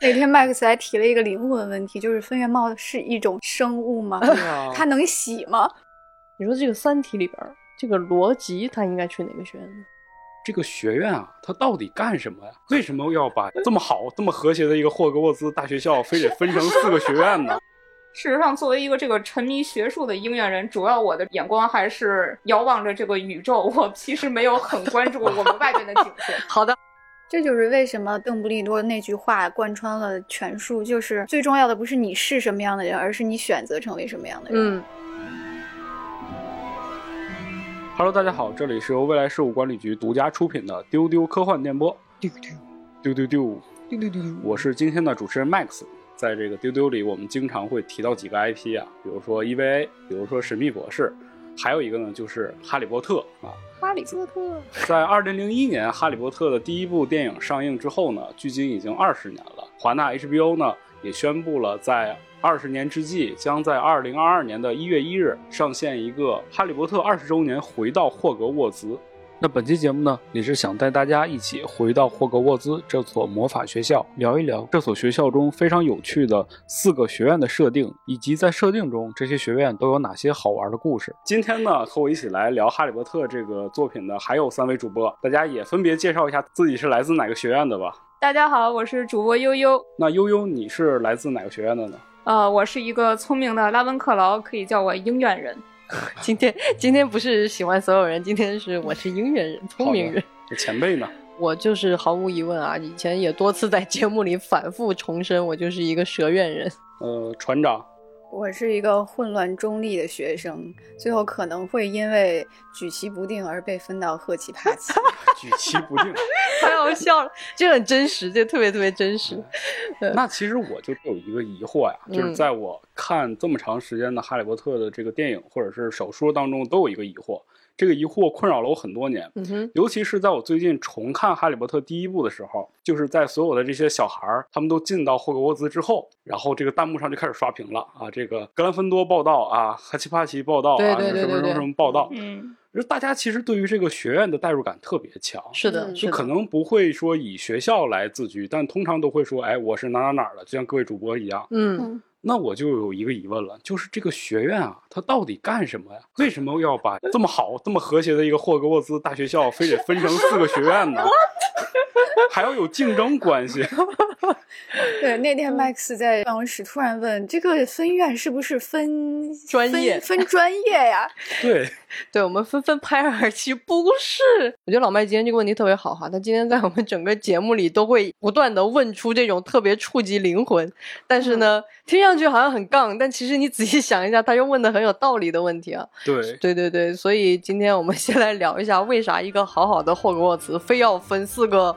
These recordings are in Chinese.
那天麦克斯还提了一个灵魂问题，就是分院帽是一种生物吗？它能洗吗？你说这个《三体》里边这个罗辑，他应该去哪个学院呢？这个学院啊，它到底干什么呀？为什么要把这么好、这么和谐的一个霍格沃兹大学校，非得分成四个学院呢？事实上，作为一个这个沉迷学术的鹰眼人，主要我的眼光还是遥望着这个宇宙。我其实没有很关注我们外边的景色。好的，这就是为什么邓布利多那句话贯穿了全书，就是最重要的不是你是什么样的人，而是你选择成为什么样的人。嗯。Hello，大家好，这里是由未来事务管理局独家出品的丢丢科幻电波。丢丢丢丢丢丢丢丢，我是今天的主持人 Max。在这个丢丢里，我们经常会提到几个 IP 啊，比如说 EVA，比如说《神秘博士》，还有一个呢就是《哈利波特》啊。哈利波特在二零零一年，哈利波特的第一部电影上映之后呢，距今已经二十年了。华纳 HBO 呢也宣布了，在二十年之际，将在二零二二年的一月一日上线一个《哈利波特》二十周年回到霍格沃兹。那本期节目呢，也是想带大家一起回到霍格沃兹这所魔法学校，聊一聊这所学校中非常有趣的四个学院的设定，以及在设定中这些学院都有哪些好玩的故事。今天呢，和我一起来聊《哈利波特》这个作品的还有三位主播，大家也分别介绍一下自己是来自哪个学院的吧。大家好，我是主播悠悠。那悠悠，你是来自哪个学院的呢？呃，我是一个聪明的拉文克劳，可以叫我鹰院人。今天今天不是喜欢所有人，今天是我是音乐人，聪明人。前辈呢？我就是毫无疑问啊，以前也多次在节目里反复重申，我就是一个蛇院人。呃，船长。我是一个混乱中立的学生，最后可能会因为举棋不定而被分到赫奇帕奇。举棋不定，太好笑了，这很真实，这特别特别真实。那其实我就有一个疑惑呀，就是在我看这么长时间的《哈利波特》的这个电影或者是小说当中，都有一个疑惑。这个疑惑困扰了我很多年，尤其是在我最近重看《哈利波特》第一部的时候，就是在所有的这些小孩儿他们都进到霍格沃兹之后，然后这个弹幕上就开始刷屏了啊，这个格兰芬多报道啊，哈奇帕奇报道啊，什么什么什么报道，嗯，就大家其实对于这个学院的代入感特别强，是的，就可能不会说以学校来自居，但通常都会说，哎，我是哪哪哪的，就像各位主播一样，嗯。那我就有一个疑问了，就是这个学院啊，它到底干什么呀？为什么要把这么好、这么和谐的一个霍格沃兹大学校，非得分成四个学院呢？还要有竞争关系？对，那天 Max 在办公室突然问：“这个分院是不是分专业？分专业呀？”对。对我们纷纷拍案而起不是。我觉得老麦今天这个问题特别好哈，他今天在我们整个节目里都会不断的问出这种特别触及灵魂，但是呢，听上去好像很杠，但其实你仔细想一下，他又问的很有道理的问题啊。对，对对对，所以今天我们先来聊一下，为啥一个好好的霍格沃茨非要分四个？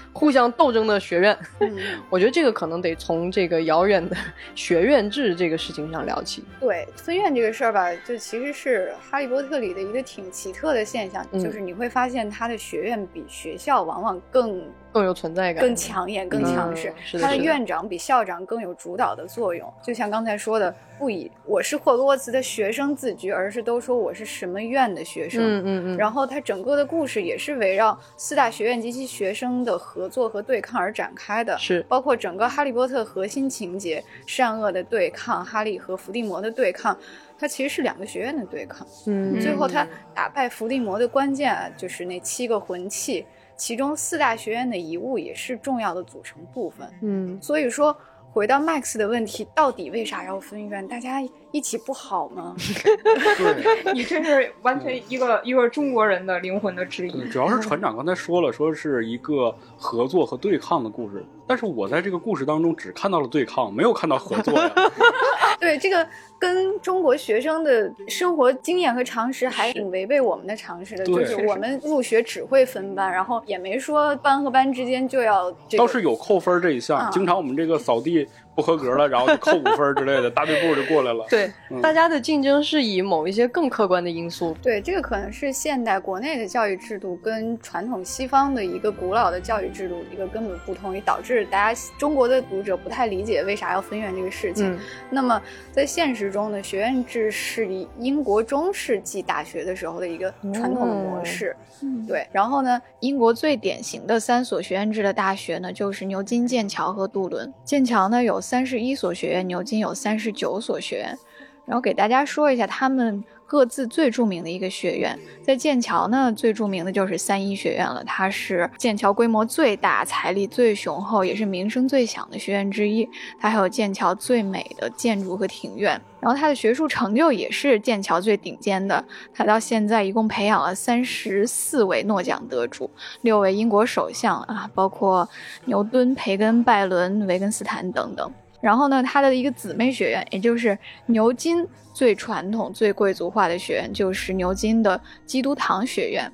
互相斗争的学院，我觉得这个可能得从这个遥远的学院制这个事情上聊起。对分院这个事儿吧，就其实是《哈利波特》里的一个挺奇特的现象，就是你会发现他的学院比学校往往更。更有存在感，更抢眼，更强势。他的院长比校长更有主导的作用。就像刚才说的，不以我是霍格沃茨的学生自居，而是都说我是什么院的学生。嗯嗯嗯。然后他整个的故事也是围绕四大学院及其学生的合作和对抗而展开的。是，包括整个哈利波特核心情节，善恶的对抗，哈利和伏地魔的对抗，它其实是两个学院的对抗。嗯。最后他打败伏地魔的关键啊，就是那七个魂器。其中四大学院的遗物也是重要的组成部分。嗯，所以说回到 Max 的问题，到底为啥要分院？大家一起不好吗？你这是完全一个一个中国人的灵魂的质疑。主要是船长刚才说了，说是一个合作和对抗的故事，但是我在这个故事当中只看到了对抗，没有看到合作呀。对这个。跟中国学生的生活经验和常识还挺违背我们的常识的，就是我们入学只会分班，然后也没说班和班之间就要。倒是有扣分这一项，经常我们这个扫地不合格了，然后就扣五分之类的，大队部就过来了。对，大家的竞争是以某一些更客观的因素。对，这个可能是现代国内的教育制度跟传统西方的一个古老的教育制度一个根本不同，也导致大家中国的读者不太理解为啥要分院这个事情。那么在现实中呢，学院制是以英国中世纪大学的时候的一个传统的模式。嗯，对。然后呢，英国最典型的三所学院制的大学呢，就是牛津、剑桥和杜伦。剑桥呢有三十一所学院，牛津有三十九所学院。然后给大家说一下他们各自最著名的一个学院，在剑桥呢，最著名的就是三一学院了。它是剑桥规模最大、财力最雄厚，也是名声最响的学院之一。它还有剑桥最美的建筑和庭院。然后它的学术成就也是剑桥最顶尖的。它到现在一共培养了三十四位诺奖得主，六位英国首相啊，包括牛顿、培根、拜伦、维根斯坦等等。然后呢，它的一个姊妹学院，也就是牛津最传统、最贵族化的学院，就是牛津的基督堂学院。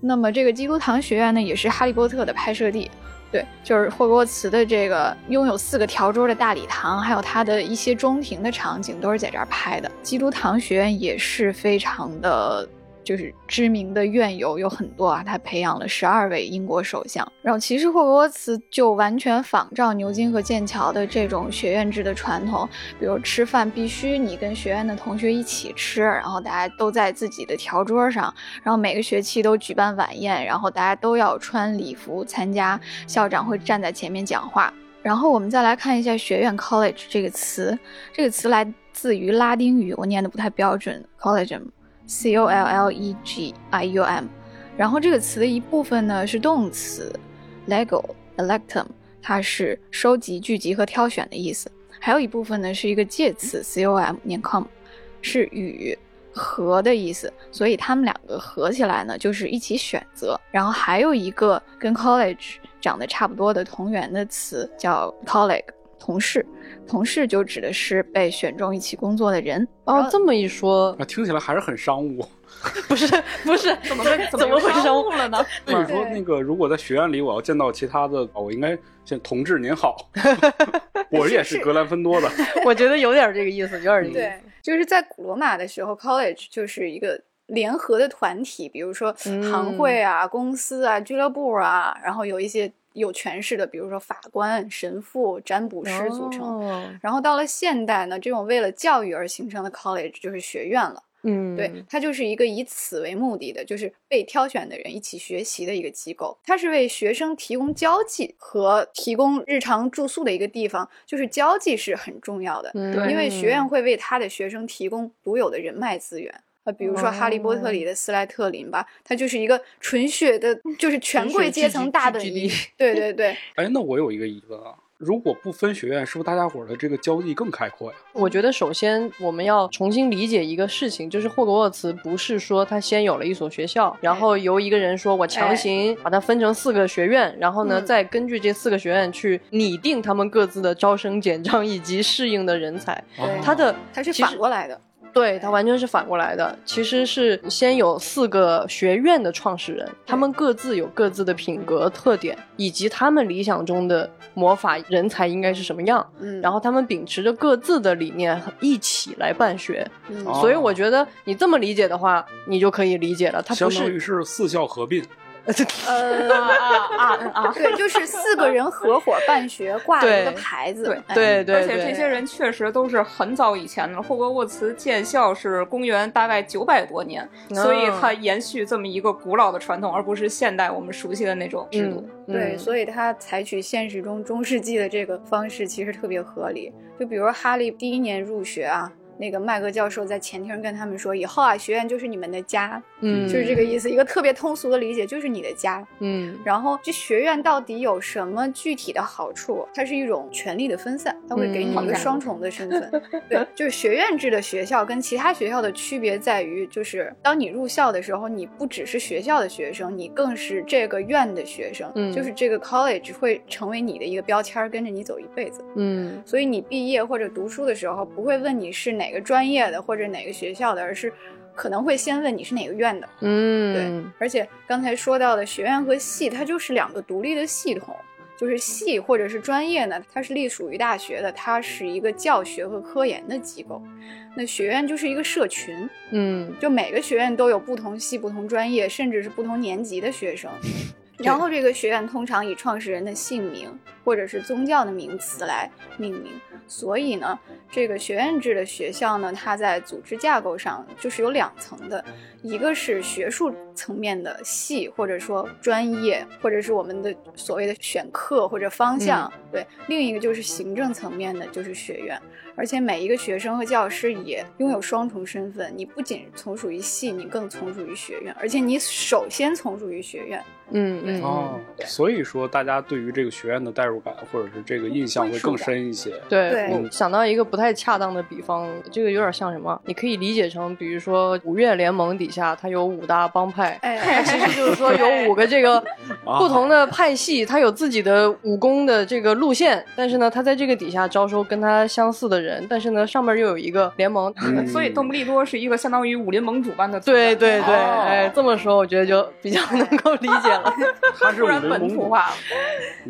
那么这个基督堂学院呢，也是《哈利波特》的拍摄地。对，就是霍格沃茨的这个拥有四个条桌的大礼堂，还有它的一些中庭的场景，都是在这儿拍的。基督堂学院也是非常的。就是知名的院友有很多啊，他培养了十二位英国首相。然后其实霍格沃茨就完全仿照牛津和剑桥的这种学院制的传统，比如吃饭必须你跟学院的同学一起吃，然后大家都在自己的条桌上，然后每个学期都举办晚宴，然后大家都要穿礼服参加，校长会站在前面讲话。然后我们再来看一下学院 college 这个词，这个词来自于拉丁语，我念的不太标准，collegium。C o l l e g i u m，然后这个词的一部分呢是动词，lego electum，它是收集、聚集和挑选的意思。还有一部分呢是一个介词，c o m 念 com，是与和的意思。所以它们两个合起来呢就是一起选择。然后还有一个跟 college 长得差不多的同源的词叫 colleague，同事。同事就指的是被选中一起工作的人哦。这么一说，那听起来还是很商务。不是 不是，怎么 怎么会商务了呢？那你说那个，如果在学院里我要见到其他的，我应该先同志您好，我也是格兰芬多的。我觉得有点这个意思，有点意思。对，就是在古罗马的时候，college 就是一个联合的团体，比如说行会啊、公司啊、俱乐部啊，然后有一些。有权势的，比如说法官、神父、占卜师组成。然后到了现代呢，这种为了教育而形成的 college 就是学院了。嗯，对，它就是一个以此为目的的，就是被挑选的人一起学习的一个机构。它是为学生提供交际和提供日常住宿的一个地方，就是交际是很重要的。嗯，因为学院会为他的学生提供独有的人脉资源。比如说《哈利波特》里的斯莱特林吧，他就是一个纯血的，就是 权贵阶层大本营。对对对。哎，那我有一个疑问啊，如果不分学院，是不是大家伙的这个交际更开阔呀？我觉得首先我们要重新理解一个事情，就是霍格沃茨不是说他先有了一所学校，然后由一个人说我强行把它分成四个学院，然后呢再根据这四个学院去拟定他们各自的招生简章以及适应的人才。他的他是反过来的。对，它完全是反过来的。其实是先有四个学院的创始人，他们各自有各自的品格特点，以及他们理想中的魔法人才应该是什么样。嗯，然后他们秉持着各自的理念一起来办学。嗯，所以我觉得你这么理解的话，你就可以理解了。它相当于是四校合并。呃啊啊啊啊！对，就是四个人合伙办学，挂了一个牌子。对对对，而且这些人确实都是很早以前的。霍格沃茨建校是公元大概九百多年，所以它延续这么一个古老的传统，而不是现代我们熟悉的那种制度。对，所以它采取现实中中世纪的这个方式，其实特别合理。就比如哈利第一年入学啊。那个麦格教授在前厅跟他们说：“以后啊，学院就是你们的家，嗯，就是这个意思。一个特别通俗的理解，就是你的家，嗯。然后这学院到底有什么具体的好处？它是一种权力的分散，它会给你一个双重的身份。对，就是学院制的学校跟其他学校的区别在于，就是当你入校的时候，你不只是学校的学生，你更是这个院的学生，嗯，就是这个 college 会成为你的一个标签，跟着你走一辈子，嗯。所以你毕业或者读书的时候，不会问你是哪。哪个专业的或者哪个学校的，而是可能会先问你是哪个院的。嗯，对。而且刚才说到的学院和系，它就是两个独立的系统。就是系或者是专业呢，它是隶属于大学的，它是一个教学和科研的机构。那学院就是一个社群，嗯，就每个学院都有不同系、不同专业，甚至是不同年级的学生。然后这个学院通常以创始人的姓名或者是宗教的名词来命名。所以呢，这个学院制的学校呢，它在组织架构上就是有两层的，一个是学术层面的系或者说专业，或者是我们的所谓的选课或者方向，对；另一个就是行政层面的，就是学院。而且每一个学生和教师也拥有双重身份，你不仅从属于系，你更从属于学院，而且你首先从属于学院。嗯嗯。哦，所以说大家对于这个学院的代入感或者是这个印象会更深一些。对，我想到一个不太恰当的比方，这个有点像什么？你可以理解成，比如说五岳联盟底下它有五大帮派，哎。其实就是说有五个这个不同的派系，它有自己的武功的这个路线，但是呢，它在这个底下招收跟它相似的人，但是呢，上面又有一个联盟，所以邓布利多是一个相当于武林盟主般的。对对对，哎，这么说我觉得就比较能够理解。他是 本土化了，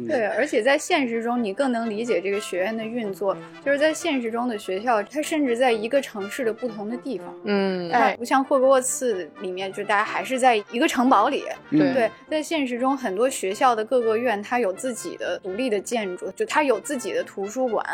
对，而且在现实中，你更能理解这个学院的运作。就是在现实中的学校，它甚至在一个城市的不同的地方，嗯，哎，不像霍格沃茨里面，就大家还是在一个城堡里。对，在现实中，很多学校的各个院，它有自己的独立的建筑，就它有自己的图书馆、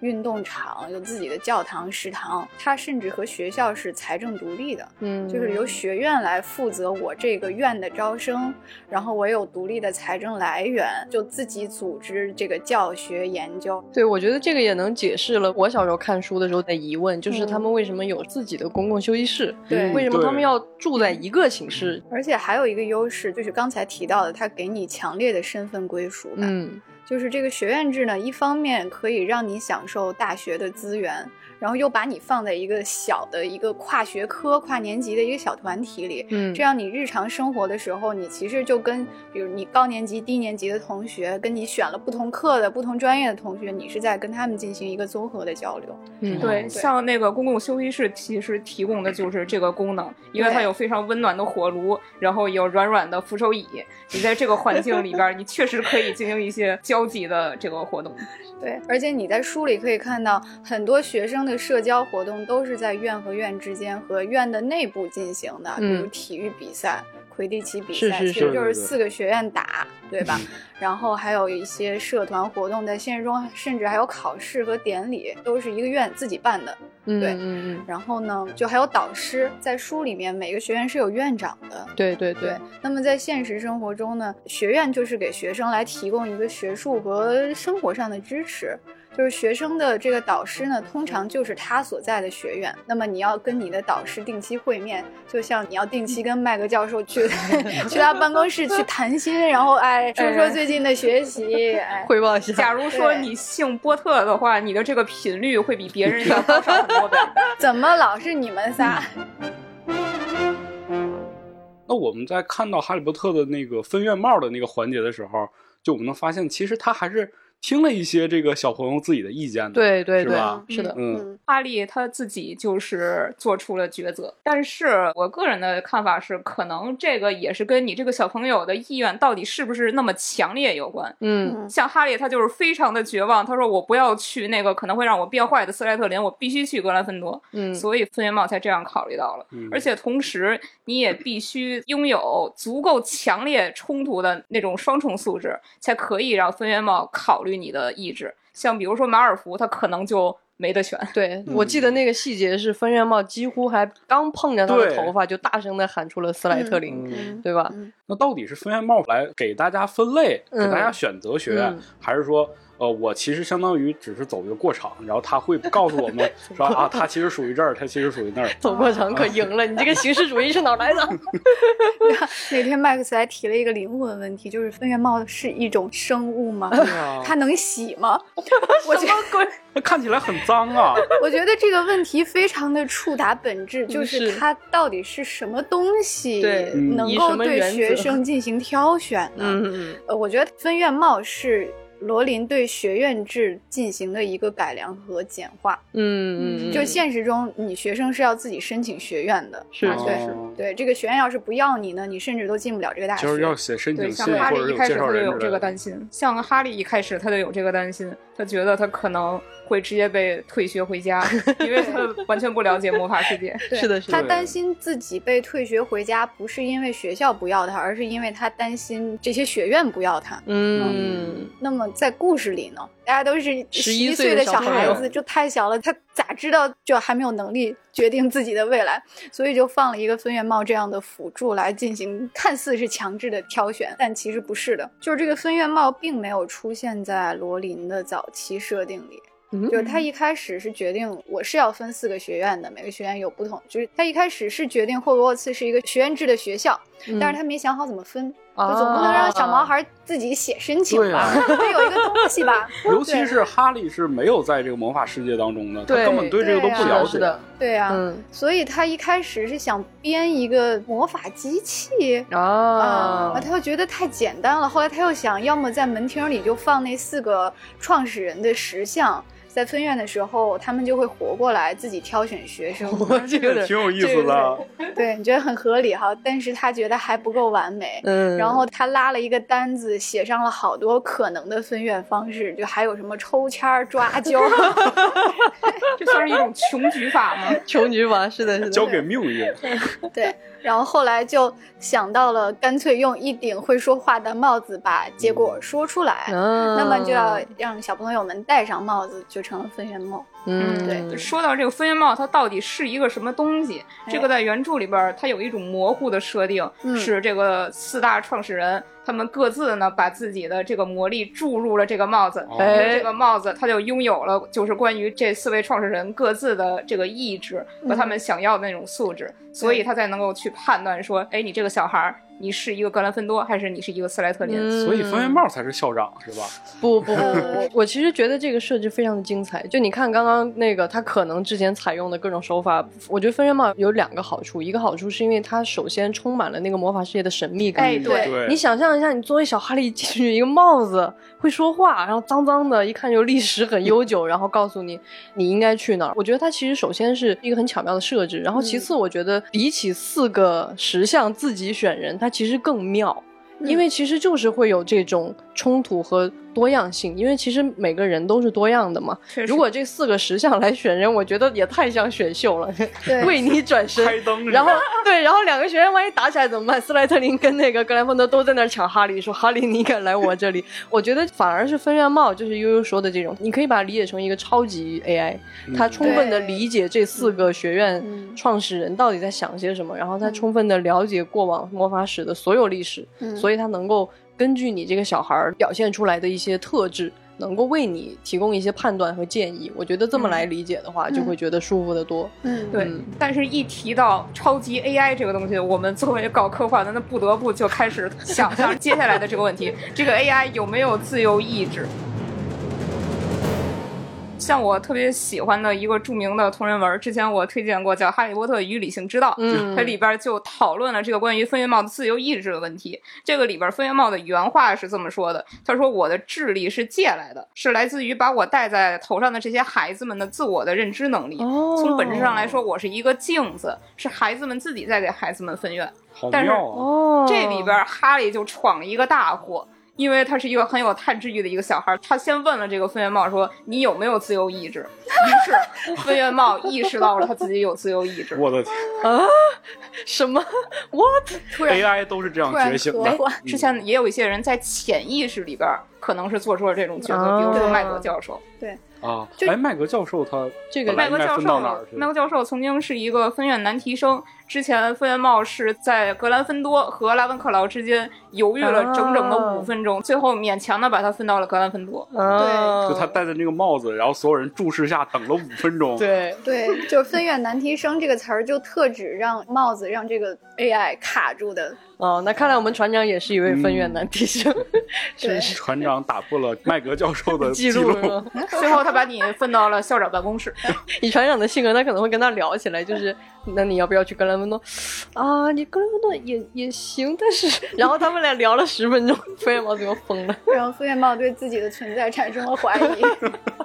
运动场，有自己的教堂、食堂，它甚至和学校是财政独立的，嗯，就是由学院来负责我这个院的招生，然后我有。独立的财政来源，就自己组织这个教学研究。对，我觉得这个也能解释了我小时候看书的时候的疑问，就是他们为什么有自己的公共休息室？对，为什么他们要住在一个寝室？而且还有一个优势，就是刚才提到的，它给你强烈的身份归属感。嗯，就是这个学院制呢，一方面可以让你享受大学的资源。然后又把你放在一个小的一个跨学科、跨年级的一个小团体里，嗯，这样你日常生活的时候，你其实就跟，比如你高年级、低年级的同学，跟你选了不同课的不同专业的同学，你是在跟他们进行一个综合的交流。嗯，对，像那个公共休息室，其实提供的就是这个功能，因为它有非常温暖的火炉，然后有软软的扶手椅，你在这个环境里边，你确实可以进行一些交际的这个活动。对，而且你在书里可以看到很多学生的。社交活动都是在院和院之间和院的内部进行的，比如体育比赛、魁地奇比赛，其实就是四个学院打，对吧？然后还有一些社团活动，在现实中甚至还有考试和典礼，都是一个院自己办的。对，嗯嗯。然后呢，就还有导师，在书里面每个学院是有院长的。对对对。那么在现实生活中呢，学院就是给学生来提供一个学术和生活上的支持。就是学生的这个导师呢，通常就是他所在的学院。那么你要跟你的导师定期会面，就像你要定期跟麦格教授去 去他办公室去谈心，然后哎说说最近的学习，哎汇报一下。假如说你姓波特的话，你的这个频率会比别人要高上很多倍。怎么老是你们仨？那我们在看到哈利波特的那个分院帽的那个环节的时候，就我们能发现，其实他还是。听了一些这个小朋友自己的意见，对对对，是的，嗯，哈利他自己就是做出了抉择，但是我个人的看法是，可能这个也是跟你这个小朋友的意愿到底是不是那么强烈有关。嗯，像哈利他就是非常的绝望，他说我不要去那个可能会让我变坏的斯莱特林，我必须去格兰芬多。嗯，所以分院帽才这样考虑到了，而且同时你也必须拥有足够强烈冲突的那种双重素质，才可以让分院帽考虑。你的意志，像比如说马尔福，他可能就没得选。对我记得那个细节是分院帽几乎还刚碰着他的头发，就大声的喊出了斯莱特林，对吧？那到底是分院帽来给大家分类，给大家选择学院，还是说？呃，我其实相当于只是走一个过场，然后他会告诉我们 说啊，他其实属于这儿，他其实属于那儿。走过场可赢了，你这个形式主义是哪来的？那天麦克斯还提了一个灵魂问题，就是分院帽是一种生物吗？它能洗吗？什么鬼？它看起来很脏啊！我觉得这个问题非常的触达本质，就是它到底是什么东西能够对学生进行挑选呢？嗯嗯。呃，我觉得分院帽是。罗琳对学院制进行的一个改良和简化。嗯嗯，就现实中，你学生是要自己申请学院的，是对对，这个学院要是不要你呢，你甚至都进不了这个大学。就是要写申请信哈利一开始他就有这个。担心，像哈利一开始他就有这个担心，他觉得他可能会直接被退学回家，因为他完全不了解魔法世界。是的，是的。他担心自己被退学回家，不是因为学校不要他，而是因为他担心这些学院不要他。嗯。那么在故事里呢，大家都是十一岁的小孩子，就太小了，他咋知道就还没有能力决定自己的未来？所以就放了一个分院帽这样的辅助来进行，看似是强制的挑选，但其实不是的。就是这个分院帽并没有出现在罗琳的早期设定里。就是他一开始是决定我是要分四个学院的，每个学院有不同。就是他一开始是决定霍格沃茨是一个学院制的学校，但是他没想好怎么分，就总不能让小毛孩自己写申请吧，得有一个东西吧。尤其是哈利是没有在这个魔法世界当中的，他根本对这个都不了解。对啊，所以他一开始是想编一个魔法机器啊，他又觉得太简单了。后来他又想要么在门厅里就放那四个创始人的石像。在分院的时候，他们就会活过来，自己挑选学生。这个挺有意思的。对，你觉得很合理哈？但是他觉得还不够完美。嗯。然后他拉了一个单子，写上了好多可能的分院方式，就还有什么抽签、抓阄。这算是一种穷举法吗？穷举法是的，是的。交给命运。对。然后后来就想到了，干脆用一顶会说话的帽子把结果说出来。嗯。那么就要让小朋友们戴上帽子，就。成了分院帽。嗯，对。说到这个分院帽，它到底是一个什么东西？这个在原著里边，它有一种模糊的设定，是这个四大创始人他们各自呢把自己的这个魔力注入了这个帽子，这个帽子他就拥有了就是关于这四位创始人各自的这个意志和他们想要的那种素质，所以他才能够去判断说，哎，你这个小孩儿。你是一个格兰芬多，还是你是一个斯莱特林？所以分院帽才是校长，是吧？不不不，我其实觉得这个设置非常的精彩。就你看刚刚那个，他可能之前采用的各种手法，我觉得分院帽有两个好处。一个好处是因为它首先充满了那个魔法世界的神秘感。哎，对。你想象一下，你作为小哈利进去一个帽子，会说话，然后脏脏的，一看就历史很悠久，然后告诉你你应该去哪儿。我觉得它其实首先是一个很巧妙的设置，然后其次我觉得比起四个石像自己选人。它其实更妙，因为其实就是会有这种冲突和。多样性，因为其实每个人都是多样的嘛。如果这四个石像来选人，我觉得也太像选秀了。为你转身，然后对，然后两个学员万一打起来怎么办？斯莱特林跟那个格兰芬多都在那抢哈利，说哈利你敢来我这里？我觉得反而是分院帽，就是悠悠说的这种，你可以把它理解成一个超级 AI，它充分的理解这四个学院创始人到底在想些什么，然后它充分的了解过往魔法史的所有历史，所以它能够。根据你这个小孩表现出来的一些特质，能够为你提供一些判断和建议。我觉得这么来理解的话，就会觉得舒服的多。嗯，对。但是，一提到超级 AI 这个东西，我们作为搞科幻的，那不得不就开始想象接下来的这个问题：这个 AI 有没有自由意志？像我特别喜欢的一个著名的同人文，之前我推荐过，叫《哈利波特与理性之道》。嗯，它里边就讨论了这个关于分院帽的自由意志的问题。这个里边分院帽的原话是这么说的：“他说我的智力是借来的，是来自于把我戴在头上的这些孩子们的自我的认知能力。从本质上来说，我是一个镜子，是孩子们自己在给孩子们分院。但是这里边哈利就闯了一个大祸。”因为他是一个很有探知欲的一个小孩，他先问了这个分院帽说：“你有没有自由意志？”于是 分院帽意识到了他自己有自由意志。我的天啊！什么？What？AI 都是这样觉醒的。之前也有一些人在潜意识里边可能是做出了这种决策，比如说麦格教授。对。啊，哎，麦格教授他这个麦格教授，麦格教授曾经是一个分院难题生。之前分院帽是在格兰芬多和拉文克劳之间犹豫了整整的五分钟，最后勉强的把他分到了格兰芬多。对，就他戴的那个帽子，然后所有人注视下等了五分钟。对 对，就是分院难题生这个词儿就特指让帽子让这个 AI 卡住的哦，那看来我们船长也是一位分院男弟兄。对，船长打破了麦格教授的记录，最后他把你分到了校长办公室。以船长的性格，他可能会跟他聊起来，就是那你要不要去格兰芬多？啊，你格兰芬多也也行，但是然后他们俩聊了十分钟，分院帽最后疯了。然后分院帽对自己的存在产生了怀疑。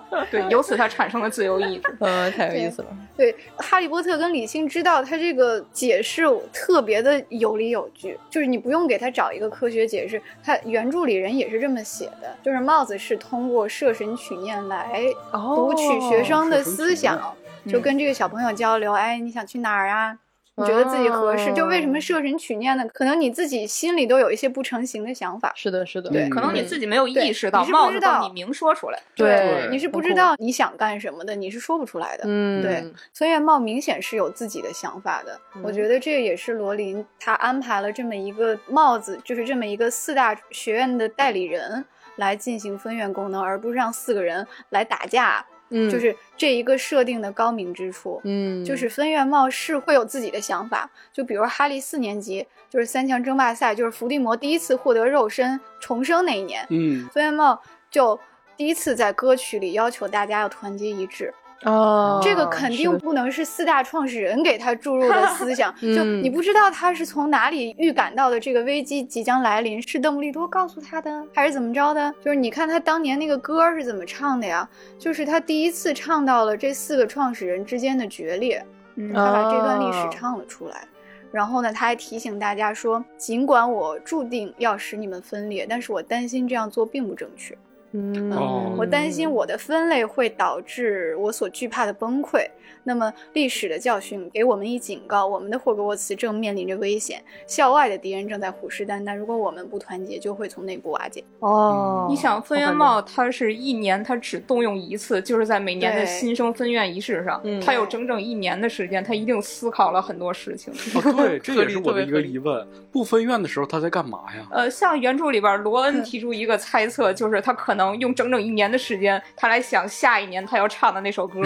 对，由此他产生了自由意志。呃，太有意思了。对，哈利波特跟李信知道他这个解释特别的有理有据，就是你不用给他找一个科学解释，他原著里人也是这么写的，就是帽子是通过摄神取念来读取学生的思想，就跟这个小朋友交流，哎，你想去哪儿啊？你觉得自己合适，就为什么设神取念呢？可能你自己心里都有一些不成形的想法。是的，是的，对，可能你自己没有意识到，帽子帮你明说出来。对，你是不知道你想干什么的，你是说不出来的。嗯，对，孙院帽明显是有自己的想法的。我觉得这也是罗琳他安排了这么一个帽子，就是这么一个四大学院的代理人来进行分院功能，而不是让四个人来打架。嗯，就是这一个设定的高明之处。嗯，就是分院帽是会有自己的想法。就比如哈利四年级，就是三强争霸赛，就是伏地魔第一次获得肉身重生那一年。嗯，分院帽就第一次在歌曲里要求大家要团结一致。哦，这个肯定不能是四大创始人给他注入的 思想，就你不知道他是从哪里预感到的这个危机即将来临，是邓布利多告诉他的，还是怎么着的？就是你看他当年那个歌是怎么唱的呀？就是他第一次唱到了这四个创始人之间的决裂，他把这段历史唱了出来。然后呢，他还提醒大家说，尽管我注定要使你们分裂，但是我担心这样做并不正确。嗯，我担心我的分类会导致我所惧怕的崩溃。那么历史的教训给我们一警告，我们的霍格沃茨正面临着危险，校外的敌人正在虎视眈眈。如果我们不团结，就会从内部瓦解。哦，你想分院帽，它是一年，它只动用一次，就是在每年的新生分院仪式上，它有整整一年的时间，它一定思考了很多事情。哦，对，这也是我的一个疑问。不分院的时候他在干嘛呀？呃，像原著里边罗恩提出一个猜测，就是他可能用整整一年的时间，他来想下一年他要唱的那首歌。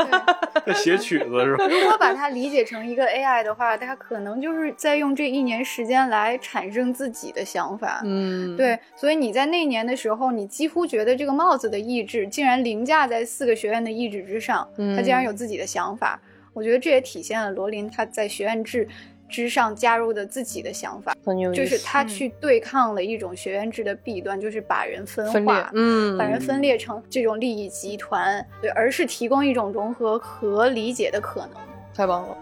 写曲子是吧？如果把它理解成一个 AI 的话，它可能就是在用这一年时间来产生自己的想法。嗯，对。所以你在那年的时候，你几乎觉得这个帽子的意志竟然凌驾在四个学院的意志之上，他竟然有自己的想法。我觉得这也体现了罗琳他在学院制。之上加入的自己的想法，很有就是他去对抗了一种学院制的弊端，就是把人分化，嗯，把人分裂成这种利益集团，对，而是提供一种融合和理解的可能。太棒了。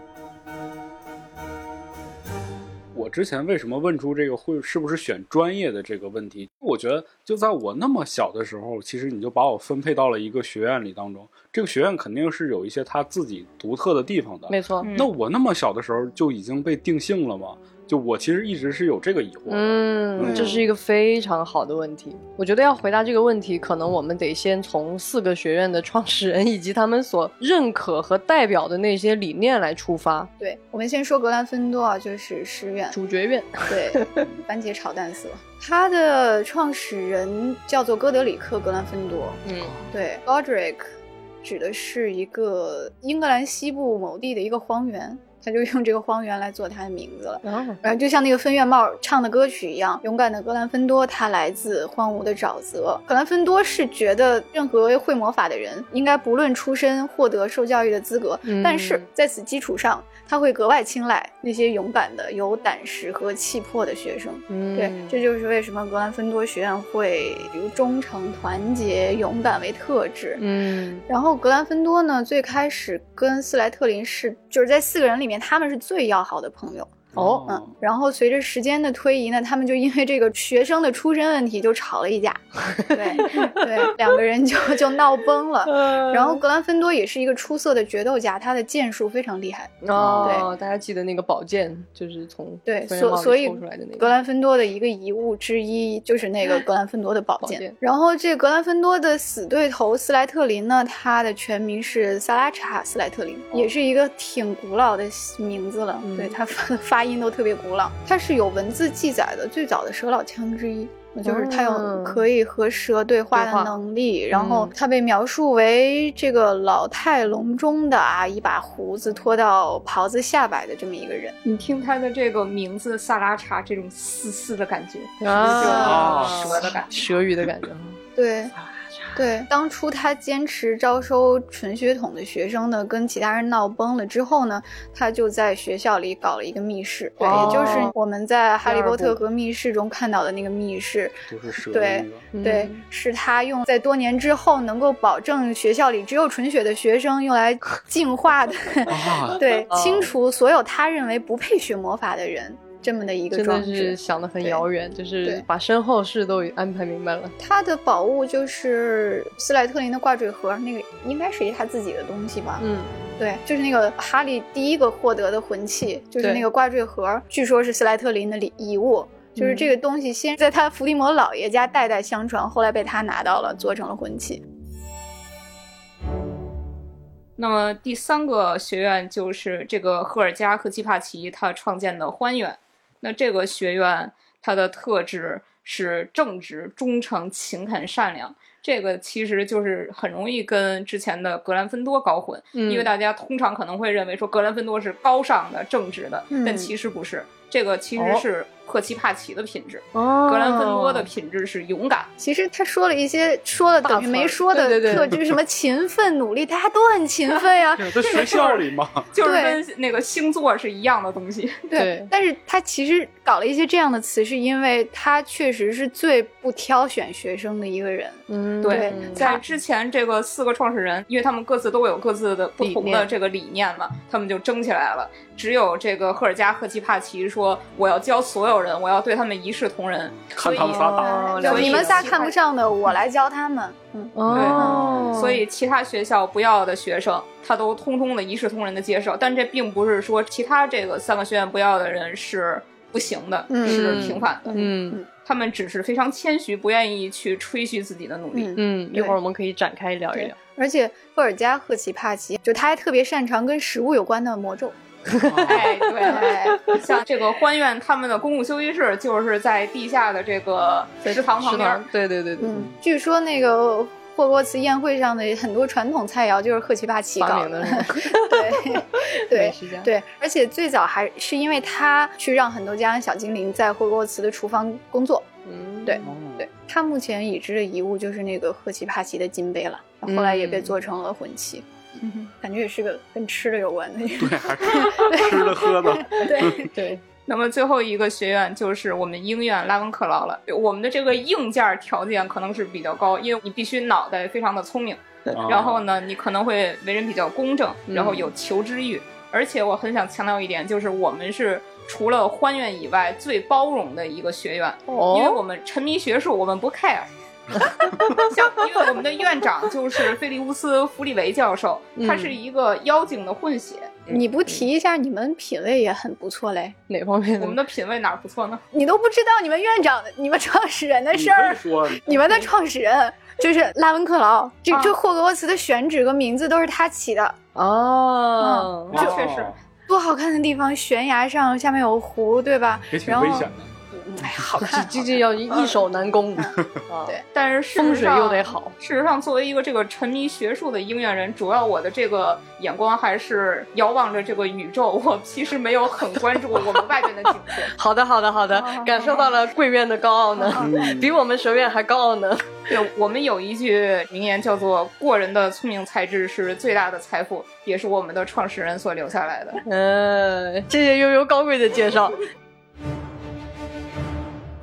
我之前为什么问出这个会是不是选专业的这个问题？我觉得就在我那么小的时候，其实你就把我分配到了一个学院里当中，这个学院肯定是有一些他自己独特的地方的。没错。那我那么小的时候就已经被定性了吗？就我其实一直是有这个疑惑，嗯，这是一个非常好的问题。我觉得要回答这个问题，可能我们得先从四个学院的创始人以及他们所认可和代表的那些理念来出发。对，我们先说格兰芬多啊，就是师院主角院。对，番茄炒蛋死了。他的创始人叫做哥德里克·格兰芬多。嗯，对，Godric 指的是一个英格兰西部某地的一个荒原。他就用这个荒原来做他的名字了，然后就像那个分院帽唱的歌曲一样，勇敢的格兰芬多，他来自荒芜的沼泽。格兰芬多是觉得任何会魔法的人应该不论出身获得受教育的资格，但是在此基础上，他会格外青睐那些勇敢的、有胆识和气魄的学生。对，这就是为什么格兰芬多学院会以忠诚、团结、勇敢为特质。嗯，然后格兰芬多呢，最开始跟斯莱特林是就是在四个人里面。他们是最要好的朋友。哦，嗯，然后随着时间的推移呢，他们就因为这个学生的出身问题就吵了一架，对对，两个人就 就闹崩了。然后格兰芬多也是一个出色的决斗家，他的剑术非常厉害。哦，对，大家记得那个宝剑就是从对，所所以格兰芬多的一个遗物之一就是那个格兰芬多的宝剑。然后这格兰芬多的死对头斯莱特林呢，他的全名是萨拉查斯莱特林，也是一个挺古老的名字了。对他发 发。音都特别古老，它是有文字记载的最早的蛇老腔之一。就是它有可以和蛇对话的能力。然后它被描述为这个老态龙钟的啊，一把胡子拖到袍子下摆的这么一个人。你听他的这个名字萨拉查，这种丝丝的感觉啊，蛇的感觉，蛇语的感觉。对。对，当初他坚持招收纯血统的学生呢，跟其他人闹崩了之后呢，他就在学校里搞了一个密室，对，也就是我们在《哈利波特》和密室中看到的那个密室，就是蛇对对，是他用在多年之后能够保证学校里只有纯血的学生用来净化的，对，清除所有他认为不配学魔法的人。这么的一个装置，真的是想的很遥远，就是把身后事都安排明白了。他的宝物就是斯莱特林的挂坠盒，那个应该是一他自己的东西吧？嗯，对，就是那个哈利第一个获得的魂器，就是那个挂坠盒，据说是斯莱特林的礼遗物。就是这个东西先在他伏地魔老爷家代代相传，后来被他拿到了，做成了魂器。那么第三个学院就是这个赫尔加和基帕奇他创建的欢园。那这个学院它的特质是正直、忠诚、勤恳、善良。这个其实就是很容易跟之前的格兰芬多搞混，因为大家通常可能会认为说格兰芬多是高尚的、正直的，但其实不是。这个其实是赫奇帕奇的品质，格兰芬多的品质是勇敢。其实他说了一些说了等于没说的特质，什么勤奋、努力，大家都很勤奋呀。在学校里嘛，就是跟那个星座是一样的东西。对，但是他其实搞了一些这样的词，是因为他确实是最不挑选学生的一个人。嗯，对，在之前这个四个创始人，因为他们各自都有各自的不同的这个理念嘛，他们就争起来了。只有这个赫尔加赫奇帕奇说：“我要教所有人，我要对他们一视同仁。”看他们仨打，就你们仨看不上的，我来教他们。嗯，对。所以其他学校不要的学生，他都通通的一视同仁的接受。但这并不是说其他这个三个学院不要的人是不行的，是平反的。嗯，他们只是非常谦虚，不愿意去吹嘘自己的努力。嗯，一会儿我们可以展开聊一聊。而且赫尔加赫奇帕奇，就他还特别擅长跟食物有关的魔咒。哎，对，像这个欢苑他们的公共休息室就是在地下的这个食堂旁边。对对对对，嗯，据说那个霍格沃茨宴会上的很多传统菜肴就是赫奇帕奇搞的。对对对，而且最早还是因为他去让很多家小精灵在霍格沃茨的厨房工作。嗯，对对，他目前已知的遗物就是那个赫奇帕奇的金杯了，后来也被做成了魂器。感觉也是个跟吃的有关的，对，还是吃的喝的，对 对。那么最后一个学院就是我们英院拉文克劳了。我们的这个硬件条件可能是比较高，因为你必须脑袋非常的聪明，然后呢，你可能会为人比较公正，然后有求知欲。而且我很想强调一点，就是我们是除了欢院以外最包容的一个学院，因为我们沉迷学术，我们不 care。像因为我们的院长就是菲利乌斯·弗里维教授，他是一个妖精的混血。你不提一下，你们品味也很不错嘞。哪方面？我们的品味哪不错呢？你都不知道你们院长、你们创始人的事儿。你们的创始人就是拉文克劳，这这霍格沃茨的选址和名字都是他起的。哦，这确实多好看的地方，悬崖上下面有湖，对吧？也挺危险的。哎，好看，这这要易守难攻。对，但是风水又得好。事实上，作为一个这个沉迷学术的音乐人，主要我的这个眼光还是遥望着这个宇宙。我其实没有很关注我们外边的景色。好的，好的，好的，感受到了贵院的高傲呢，比我们学院还高傲呢。对我们有一句名言叫做“过人的聪明才智是最大的财富”，也是我们的创始人所留下来的。嗯，谢谢悠悠高贵的介绍。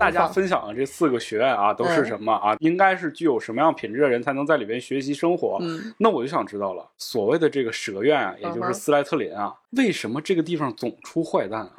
大家分享的这四个学院啊，都是什么啊？应该是具有什么样品质的人才能在里边学习生活？那我就想知道了，所谓的这个蛇院啊，也就是斯莱特林啊，为什么这个地方总出坏蛋啊？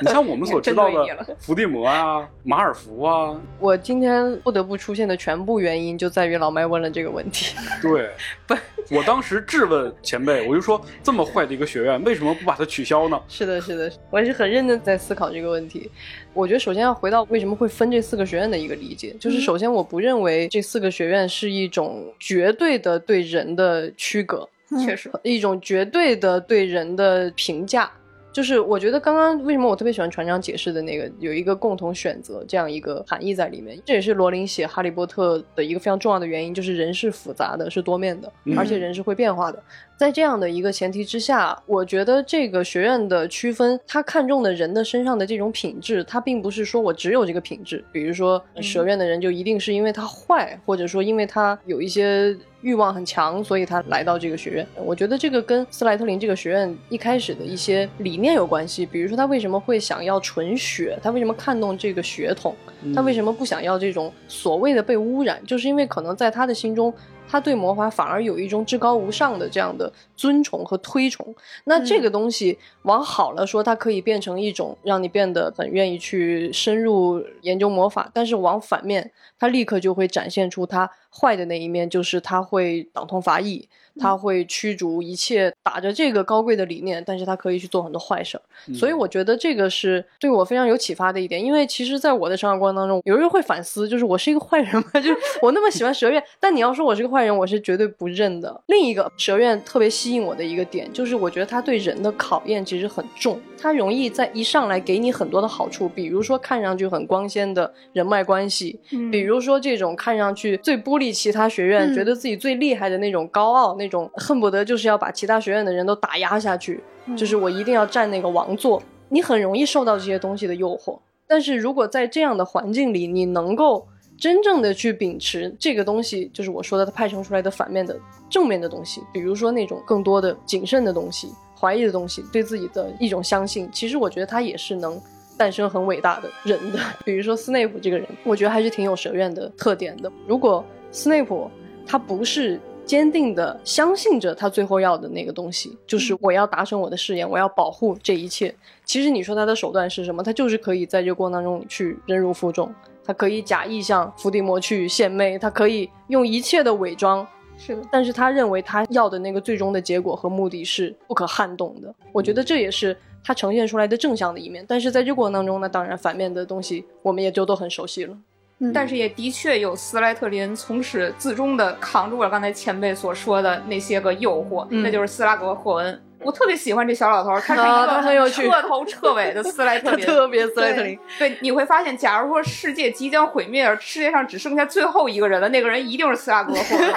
你像我们所知道的 伏地魔啊、马尔福啊，我今天不得不出现的全部原因就在于老麦问了这个问题。对，不，我当时质问前辈，我就说这么坏的一个学院，为什么不把它取消呢？是的，是的，我也是很认真在思考这个问题。我觉得首先要回到为什么会分这四个学院的一个理解，就是首先我不认为这四个学院是一种绝对的对人的区隔，确实一种绝对的对人的评价。就是我觉得刚刚为什么我特别喜欢船长解释的那个有一个共同选择这样一个含义在里面，这也是罗琳写《哈利波特》的一个非常重要的原因，就是人是复杂的，是多面的，而且人是会变化的。在这样的一个前提之下，我觉得这个学院的区分，他看重的人的身上的这种品质，他并不是说我只有这个品质，比如说蛇院的人就一定是因为他坏，或者说因为他有一些。欲望很强，所以他来到这个学院。我觉得这个跟斯莱特林这个学院一开始的一些理念有关系。比如说，他为什么会想要纯血？他为什么看重这个血统？他为什么不想要这种所谓的被污染？就是因为可能在他的心中。他对魔法反而有一种至高无上的这样的尊崇和推崇。那这个东西往好了说，它可以变成一种让你变得很愿意去深入研究魔法；但是往反面，它立刻就会展现出它坏的那一面，就是他会党同伐异。他会驱逐一切打着这个高贵的理念，但是他可以去做很多坏事儿，所以我觉得这个是对我非常有启发的一点。因为其实，在我的成长过程当中，有时候会反思，就是我是一个坏人吗？就是我那么喜欢蛇院，但你要说我是个坏人，我是绝对不认的。另一个蛇院特别吸引我的一个点，就是我觉得他对人的考验其实很重，他容易在一上来给你很多的好处，比如说看上去很光鲜的人脉关系，比如说这种看上去最孤立其他学院，觉得自己最厉害的那种高傲。那种恨不得就是要把其他学院的人都打压下去，就是我一定要占那个王座。你很容易受到这些东西的诱惑，但是如果在这样的环境里，你能够真正的去秉持这个东西，就是我说的它派生出来的反面的正面的东西，比如说那种更多的谨慎的东西、怀疑的东西，对自己的一种相信。其实我觉得他也是能诞生很伟大的人的。比如说斯内普这个人，我觉得还是挺有蛇院的特点的。如果斯内普他不是。坚定的相信着他最后要的那个东西，就是我要达成我的誓言，我要保护这一切。其实你说他的手段是什么？他就是可以在这个过程当中去忍辱负重，他可以假意向伏地魔去献媚，他可以用一切的伪装。是的，但是他认为他要的那个最终的结果和目的是不可撼动的。我觉得这也是他呈现出来的正向的一面。但是在这过程当中呢，当然反面的东西我们也就都很熟悉了。嗯但是也的确有斯莱特林从始至终的扛住了刚才前辈所说的那些个诱惑，那就是斯拉格霍恩。我特别喜欢这小老头，他是一个彻头彻尾的斯莱特林，特别斯莱特林。对，你会发现，假如说世界即将毁灭，世界上只剩下最后一个人了，那个人一定是斯拉格霍恩，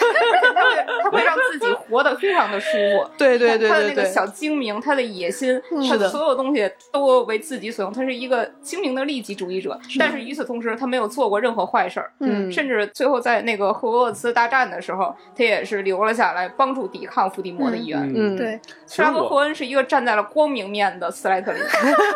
他会他会让自己活得非常的舒服。对对对，他的那个小精明，他的野心，他的所有东西都为自己所用。他是一个精明的利己主义者，但是与此同时，他没有做过任何坏事儿。嗯，甚至最后在那个霍格沃茨大战的时候，他也是留了下来，帮助抵抗伏地魔的一员。嗯，对，斯拉。霍恩是一个站在了光明面的斯莱特林。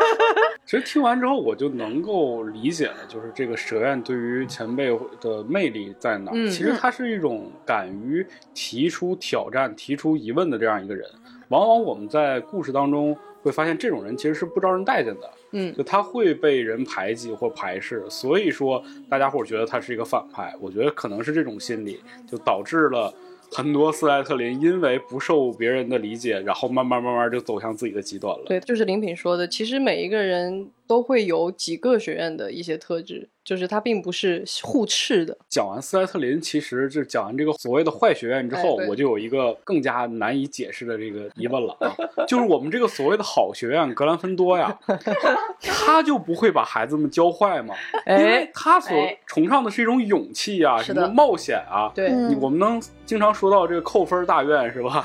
其实听完之后，我就能够理解了，就是这个蛇院对于前辈的魅力在哪。其实他是一种敢于提出挑战、提出疑问的这样一个人。往往我们在故事当中会发现，这种人其实是不招人待见的。嗯，就他会被人排挤或排斥，所以说大家伙觉得他是一个反派。我觉得可能是这种心理，就导致了。很多斯莱特林因为不受别人的理解，然后慢慢慢慢就走向自己的极端了。对，就是林品说的，其实每一个人都会有几个学院的一些特质。就是它并不是互斥的。讲完斯莱特林，其实就讲完这个所谓的坏学院之后，我就有一个更加难以解释的这个疑问了啊，就是我们这个所谓的好学院格兰芬多呀，他就不会把孩子们教坏吗？因为他所崇尚的是一种勇气啊，什么冒险啊。对，我们能经常说到这个扣分大院是吧？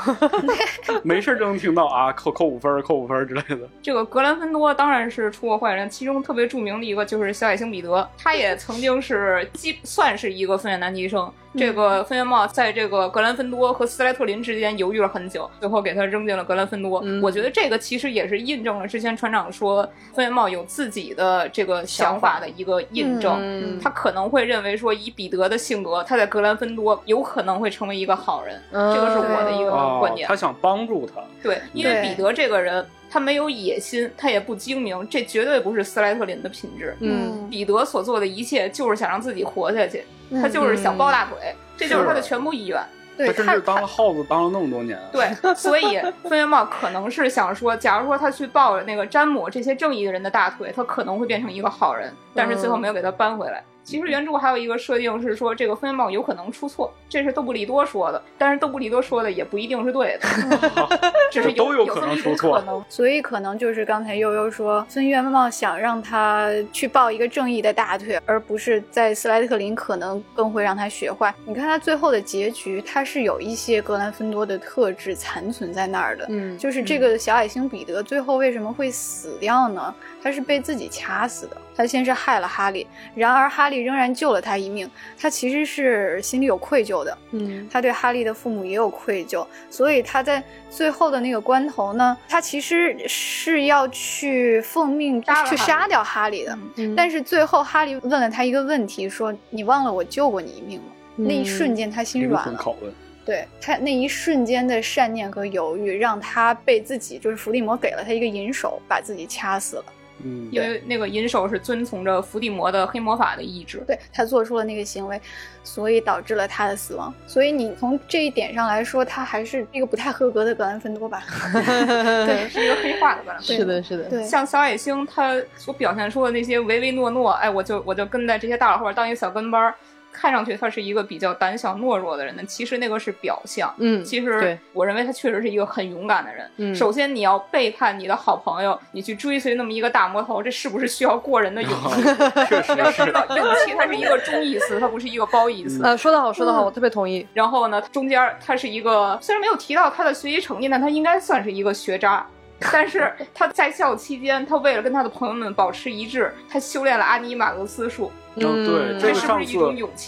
没事就能听到啊，扣扣五分，扣五分之类的。这个格兰芬多当然是出过坏其中特别著名的一个就是小矮星彼得。他也曾经是基算是一个分院男医生。这个分院帽在这个格兰芬多和斯莱特林之间犹豫了很久，最后给他扔进了格兰芬多。我觉得这个其实也是印证了之前船长说分院帽有自己的这个想法的一个印证。他可能会认为说，以彼得的性格，他在格兰芬多有可能会成为一个好人。这个是我的一个观点。他想帮助他。对，因为彼得这个人，他没有野心，他也不精明，这绝对不是斯莱特林的品质。嗯，彼得所做的一切就是想让自己活下去。他就是想抱大腿，这就是他的全部意愿。他甚至当了耗子，当了那么多年。对，所以分院帽可能是想说，假如说他去抱那个詹姆这些正义的人的大腿，他可能会变成一个好人，但是最后没有给他搬回来。其实原著还有一个设定是说，这个分院帽有可能出错，这是邓布利多说的，但是邓布利多说的也不一定是对的 只是都有可能出错。所以可能就是刚才悠悠说，分院帽想让他去抱一个正义的大腿，而不是在斯莱特林可能更会让他学坏。你看他最后的结局，他是有一些格兰芬多的特质残存在那儿的，嗯，就是这个小矮星彼得最后为什么会死掉呢？他是被自己掐死的。他先是害了哈利，然而哈利仍然救了他一命。他其实是心里有愧疚的，嗯，他对哈利的父母也有愧疚，所以他在最后的那个关头呢，他其实是要去奉命去杀掉哈利的。嗯但是最后哈利问了他一个问题，说：“你忘了我救过你一命吗？”那一瞬间他心软了。对他那一瞬间的善念和犹豫，让他被自己就是伏地魔给了他一个银手，把自己掐死了。嗯，因为那个银手是遵从着伏地魔的黑魔法的意志，对他做出了那个行为，所以导致了他的死亡。所以你从这一点上来说，他还是一个不太合格的格兰芬多吧？对，是一个黑化的格兰芬多。是的，是的。对，像小矮星他所表现出的那些唯唯诺诺，哎，我就我就跟在这些大佬后边当一个小跟班。看上去他是一个比较胆小懦弱的人呢，其实那个是表象。嗯，其实我认为他确实是一个很勇敢的人。嗯，首先你要背叛你的好朋友，你去追随那么一个大魔头，这是不是需要过人的勇 气？确实是。勇气它是一个中义词，它不是一个褒义词。呃，说得好，说得好，我特别同意。然后呢，中间他是一个虽然没有提到他的学习成绩，但他应该算是一个学渣。但是他在校期间，他为了跟他的朋友们保持一致，他修炼了阿尼马格斯术。嗯，对，这个上次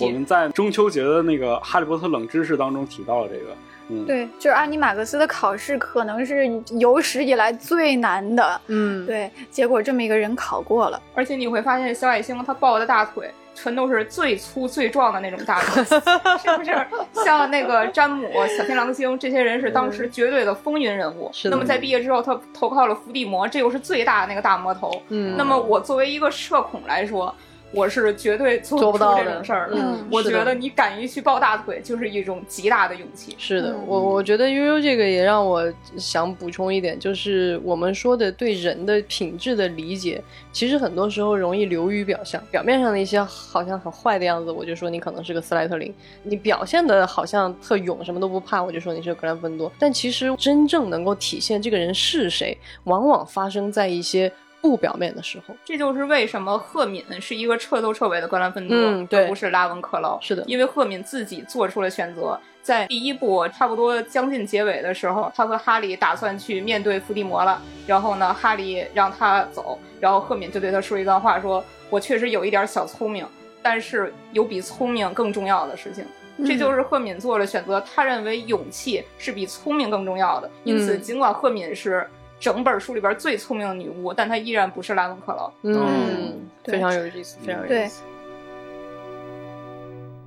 我们在中秋节的那个《哈利波特冷知识》当中提到了这个。嗯，对，就是阿尼马格斯的考试可能是有史以来最难的。嗯，对，结果这么一个人考过了，而且你会发现小矮星他抱的大腿。全都是最粗最壮的那种大哥，是不是？像那个詹姆、小天狼星这些人是当时绝对的风云人物。是。那么在毕业之后，他投靠了伏地魔，这又是最大的那个大魔头。嗯。那么我作为一个社恐来说。我是绝对做不到这种事儿。嗯，我觉得你敢于去抱大腿，就是一种极大的勇气。是的，我我觉得悠悠这个也让我想补充一点，就是我们说的对人的品质的理解，其实很多时候容易流于表象。表面上的一些好像很坏的样子，我就说你可能是个斯莱特林；你表现的好像特勇，什么都不怕，我就说你是个格兰芬多。但其实真正能够体现这个人是谁，往往发生在一些。不表面的时候，这就是为什么赫敏是一个彻头彻尾的格兰芬多，而不是拉文克劳。是的，因为赫敏自己做出了选择，在第一部差不多将近结尾的时候，他和哈利打算去面对伏地魔了。然后呢，哈利让他走，然后赫敏就对他说一段话：说我确实有一点小聪明，但是有比聪明更重要的事情。这就是赫敏做了选择，他认为勇气是比聪明更重要的。因此，尽管赫敏是。整本书里边最聪明的女巫，但她依然不是拉文克劳。嗯，非常有意思，非常有意思。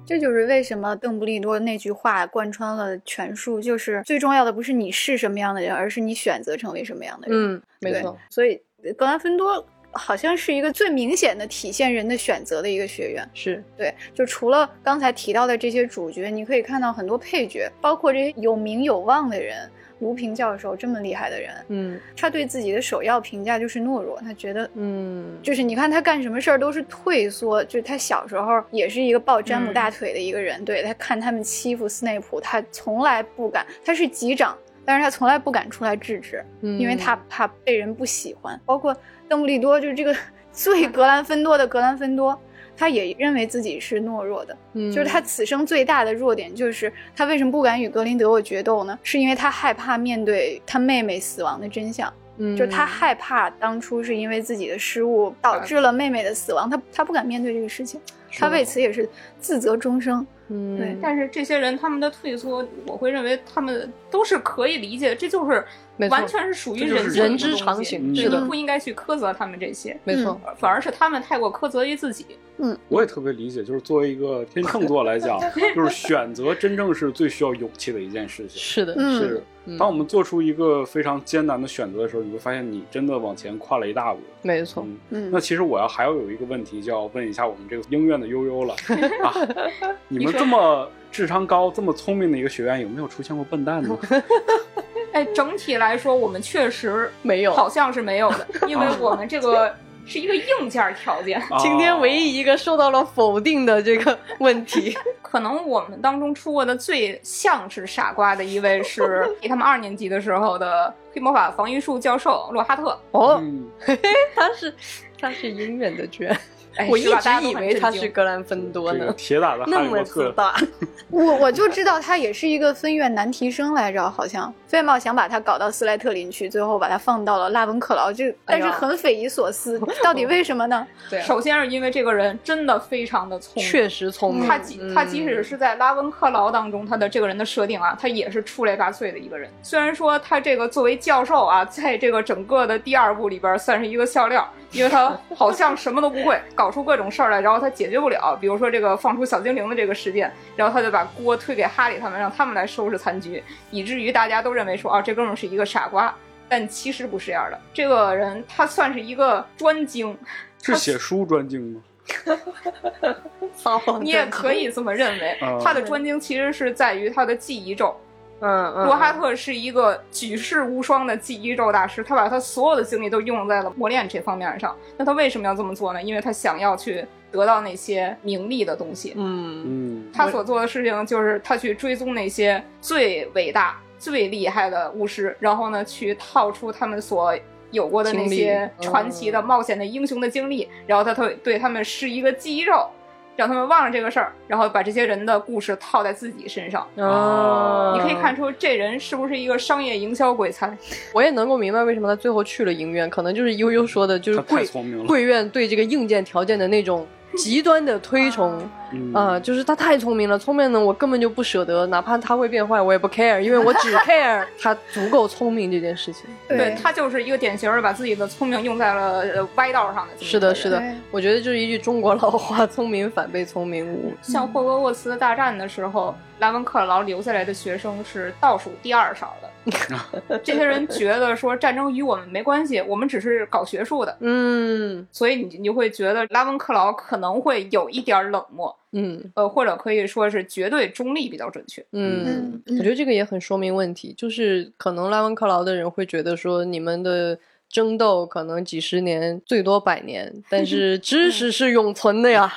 这就是为什么邓布利多那句话贯穿了全书，就是最重要的不是你是什么样的人，而是你选择成为什么样的人。嗯，没错。所以格兰芬多好像是一个最明显的体现人的选择的一个学院。是对，就除了刚才提到的这些主角，你可以看到很多配角，包括这些有名有望的人。卢平教授这么厉害的人，嗯，他对自己的首要评价就是懦弱。他觉得，嗯，就是你看他干什么事儿都是退缩。就是他小时候也是一个抱詹姆大腿的一个人，对他看他们欺负斯内普，他从来不敢。他是级长，但是他从来不敢出来制止，因为他怕被人不喜欢。包括邓布利多，就是这个最格兰芬多的格兰芬多。他也认为自己是懦弱的，就是他此生最大的弱点就是他为什么不敢与格林德沃决斗呢？是因为他害怕面对他妹妹死亡的真相，就是他害怕当初是因为自己的失误导致了妹妹的死亡，他他不敢面对这个事情，他为此也是自责终生。嗯，对。但是这些人他们的退缩，我会认为他们都是可以理解的，这就是完全是属于人人之常情，是的，不应该去苛责他们这些。没错，反而是他们太过苛责于自己。嗯，我也特别理解，就是作为一个天秤座来讲，就是选择真正是最需要勇气的一件事情。是的，是。当我们做出一个非常艰难的选择的时候，你会发现你真的往前跨了一大步。没错。嗯。那其实我要还要有一个问题，就要问一下我们这个英院的悠悠了 啊！你们这么智商高、这么聪明的一个学院，有没有出现过笨蛋呢？哎，整体来说，我们确实没有，好像是没有的，因为我们这个。是一个硬件条件。今天唯一一个受到了否定的这个问题，可能我们当中出过的最像是傻瓜的一位是给他们二年级的时候的黑魔法防御术教授洛哈特。哦，他是他是音乐的居然。我一直以为他是格兰芬多呢，铁打的那么自大。我我就知道他也是一个分院难题生来着，好像费茂想把他搞到斯莱特林去，最后把他放到了拉文克劳，这但是很匪夷所思，到底为什么呢？对，首先是因为这个人真的非常的聪明，确实聪明。他即他即使是在拉文克劳当中，他的这个人的设定啊，他也是出类拔萃的一个人。虽然说他这个作为教授啊，在这个整个的第二部里边算是一个笑料。因为他好像什么都不会，搞出各种事儿来，然后他解决不了，比如说这个放出小精灵的这个事件，然后他就把锅推给哈利他们，让他们来收拾残局，以至于大家都认为说啊，这哥们是一个傻瓜，但其实不是这样的。这个人他算是一个专精，是写书专精吗？你也可以这么认为。他的专精其实是在于他的记忆咒。嗯，罗哈特是一个举世无双的记忆咒大师，他把他所有的精力都用在了磨练这方面上。那他为什么要这么做呢？因为他想要去得到那些名利的东西。嗯嗯，他所做的事情就是他去追踪那些最伟大、最厉害的巫师，然后呢，去套出他们所有过的那些传奇的冒险的英雄的经历，然后他会对他们施一个记忆咒。让他们忘了这个事儿，然后把这些人的故事套在自己身上。哦，你可以看出这人是不是一个商业营销鬼才？我也能够明白为什么他最后去了影院，可能就是悠悠说的，就是贵贵院对这个硬件条件的那种。极端的推崇，啊，就是他太聪明了，聪明的我根本就不舍得，哪怕他会变坏，我也不 care，因为我只 care 他足够聪明这件事情。对他就是一个典型的把自己的聪明用在了歪道上的。是的，是的，我觉得就是一句中国老话：聪明反被聪明误。像霍格沃茨大战的时候，莱文克劳留下来的学生是倒数第二少的。这些人觉得说战争与我们没关系，我们只是搞学术的。嗯，所以你你会觉得拉文克劳可能会有一点冷漠。嗯，呃，或者可以说是绝对中立比较准确。嗯，我觉得这个也很说明问题，就是可能拉文克劳的人会觉得说你们的。争斗可能几十年，最多百年，但是 知识是永存的呀，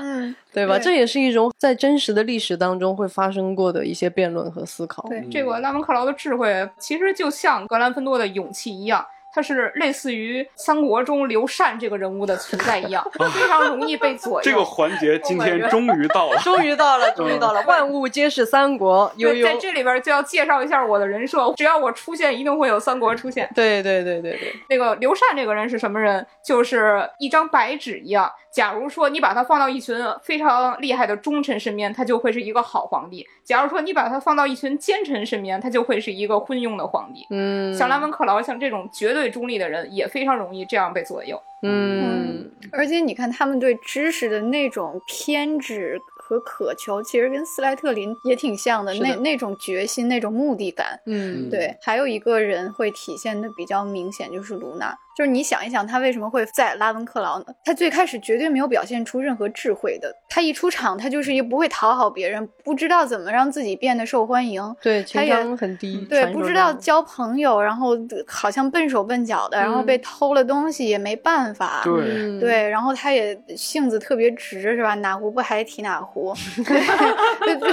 对吧？这也是一种在真实的历史当中会发生过的一些辩论和思考。对，这个拉文克劳的智慧，其实就像格兰芬多的勇气一样。他是类似于三国中刘禅这个人物的存在一样，非常容易被左右。这个环节今天 终于到了，终于到了，终于到了，万物皆是三国。悠悠在这里边就要介绍一下我的人设，只要我出现，一定会有三国出现。对对对对对，那个刘禅这个人是什么人？就是一张白纸一样。假如说你把他放到一群非常厉害的忠臣身边，他就会是一个好皇帝；假如说你把他放到一群奸臣身边，他就会是一个昏庸的皇帝。嗯，像拉文克劳像这种绝对中立的人，也非常容易这样被左右。嗯，而且你看他们对知识的那种偏执和渴求，其实跟斯莱特林也挺像的。那那种决心，那种目的感。嗯，对。还有一个人会体现的比较明显，就是卢娜。就是你想一想，他为什么会在拉文克劳呢？他最开始绝对没有表现出任何智慧的。他一出场，他就是一个不会讨好别人，不知道怎么让自己变得受欢迎。对，情商很低。对，不知道交朋友，然后好像笨手笨脚的，然后被偷了东西也没办法。对对，然后他也性子特别直，是吧？哪壶不还提哪壶。对对，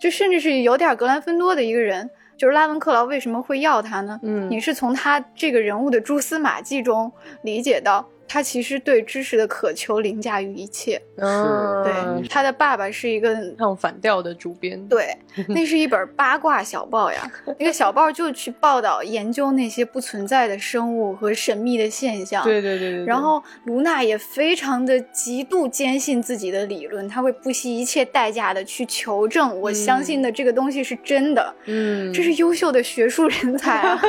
就甚至是有点格兰芬多的一个人。就是拉文克劳为什么会要他呢？嗯，你是从他这个人物的蛛丝马迹中理解到。他其实对知识的渴求凌驾于一切。嗯对，他的爸爸是一个唱反调的主编。对，那是一本八卦小报呀。那个小报就去报道研究那些不存在的生物和神秘的现象。对对对对。然后卢娜也非常的极度坚信自己的理论，他会不惜一切代价的去求证。我相信的这个东西是真的。嗯，这是优秀的学术人才啊。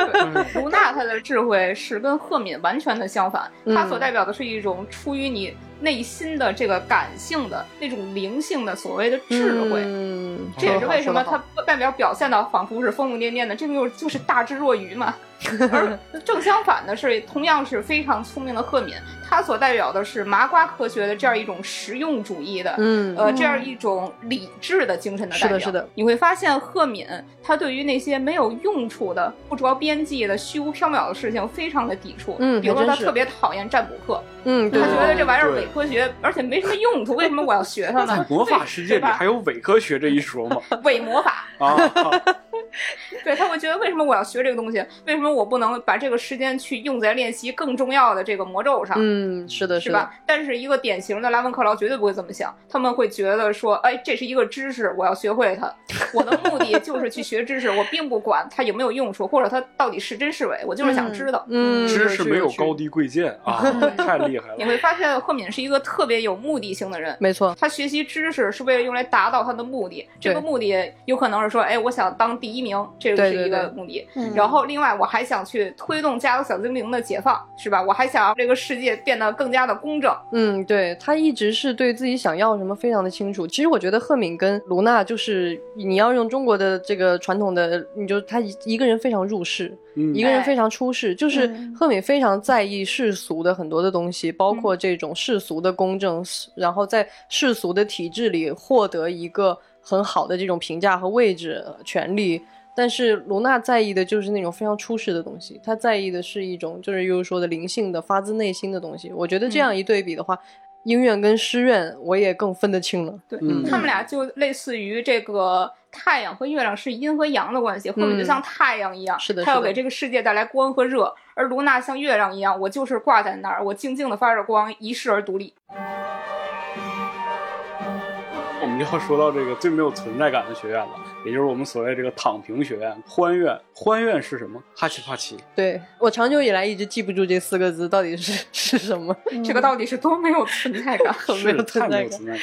卢娜她的智慧是跟赫敏完全的相反，她所代。代表的是一种出于你内心的这个感性的那种灵性的所谓的智慧。嗯，这也是为什么他外表表现的仿佛是疯疯癫癫的，这个就就是大智若愚嘛。而正相反的是，同样是非常聪明的赫敏，他所代表的是麻瓜科学的这样一种实用主义的，嗯，呃，这样一种理智的精神的代表。是的，是的。你会发现赫敏他对于那些没有用处的、不着边际的、虚无缥缈的事情非常的抵触。嗯，比如说他特别讨厌占卜课，嗯，他觉得这玩意儿伪科学，而且没什么用处，为什么我要学它呢？在魔法世界里还有伪科学这一说吗？伪魔法啊。对他会觉得为什么我要学这个东西？为什么我不能把这个时间去用在练习更重要的这个魔咒上？嗯，是的，是吧？但是一个典型的拉文克劳绝对不会这么想，他们会觉得说，哎，这是一个知识，我要学会它。我的目的就是去学知识，我并不管它有没有用处，或者它到底是真是伪，我就是想知道。嗯，知识没有高低贵贱啊，太厉害了。你会发现赫敏是一个特别有目的性的人，没错，他学习知识是为了用来达到他的目的。这个目的有可能是说，哎，我想当第一名。这个是一个目的，然后另外我还想去推动家有小精灵的解放，是吧？我还想让这个世界变得更加的公正。嗯，对他一直是对自己想要什么非常的清楚。其实我觉得赫敏跟卢娜就是你要用中国的这个传统的，你就他一个人非常入世，一个人非常出世。就是赫敏非常在意世俗的很多的东西，包括这种世俗的公正，然后在世俗的体制里获得一个很好的这种评价和位置、权利。但是卢娜在意的就是那种非常出世的东西，她在意的是一种就是悠悠说的灵性的、发自内心的东西。我觉得这样一对比的话，音院跟诗院我也更分得清了。对他们俩就类似于这个太阳和月亮是阴和阳的关系，后面就像太阳一样，是的，它要给这个世界带来光和热；而卢娜像月亮一样，我就是挂在那儿，我静静的发着光，一世而独立。就要说到这个最没有存在感的学院了。也就是我们所谓这个躺平学院，欢院，欢院是什么？哈奇帕奇。对我长久以来一直记不住这四个字到底是是什么，这个到底是多没有存在感，是 太没有存在感。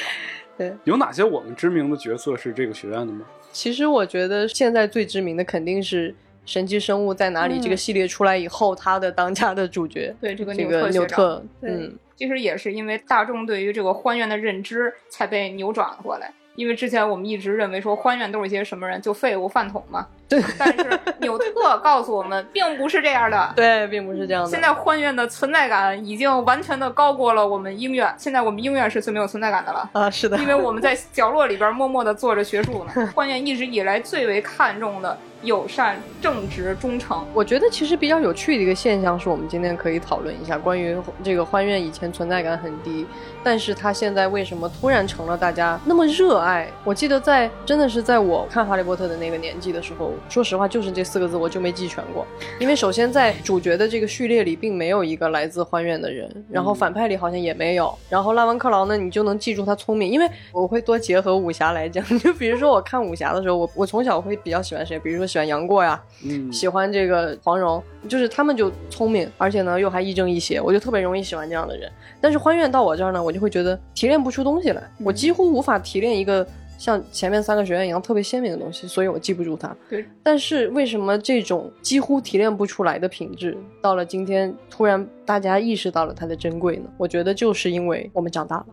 对，有哪些我们知名的角色是这个学院的吗？其实我觉得现在最知名的肯定是《神奇生物在哪里》这个系列出来以后，它的当家的主角，对这个这个纽特，嗯，其实也是因为大众对于这个欢院的认知才被扭转过来。因为之前我们一直认为说欢院都是一些什么人，就废物饭桶嘛。对。但是纽特告诉我们，并不是这样的。对，并不是这样的。现在欢院的存在感已经完全的高过了我们鹰院。现在我们鹰院是最没有存在感的了。啊，是的。因为我们在角落里边默默的做着学术呢。欢院一直以来最为看重的友善、正直、忠诚。我觉得其实比较有趣的一个现象是我们今天可以讨论一下，关于这个欢院以前存在感很低，但是他现在为什么突然成了大家那么热爱？我记得在真的是在我看《哈利波特》的那个年纪的时候，说实话就是这四个字我就没记全过。因为首先在主角的这个序列里并没有一个来自欢院的人，然后反派里好像也没有。然后拉文克劳呢，你就能记住他聪明，因为我会多结合武侠来讲。就比如说我看武侠的时候，我我从小会比较喜欢谁？比如说喜欢杨过呀，嗯，喜欢这个黄蓉，就是他们就聪明，而且呢又还亦正亦邪，我就特别容易喜欢这样的人。但是欢院到我这儿呢，我就会觉得提炼不出东西来，我几乎无法提炼一个像前面三个学院一样特别鲜明的东西，所以我记不住它。对。但是为什么这种几乎提炼不出来的品质，到了今天突然大家意识到了它的珍贵呢？我觉得就是因为我们长大了。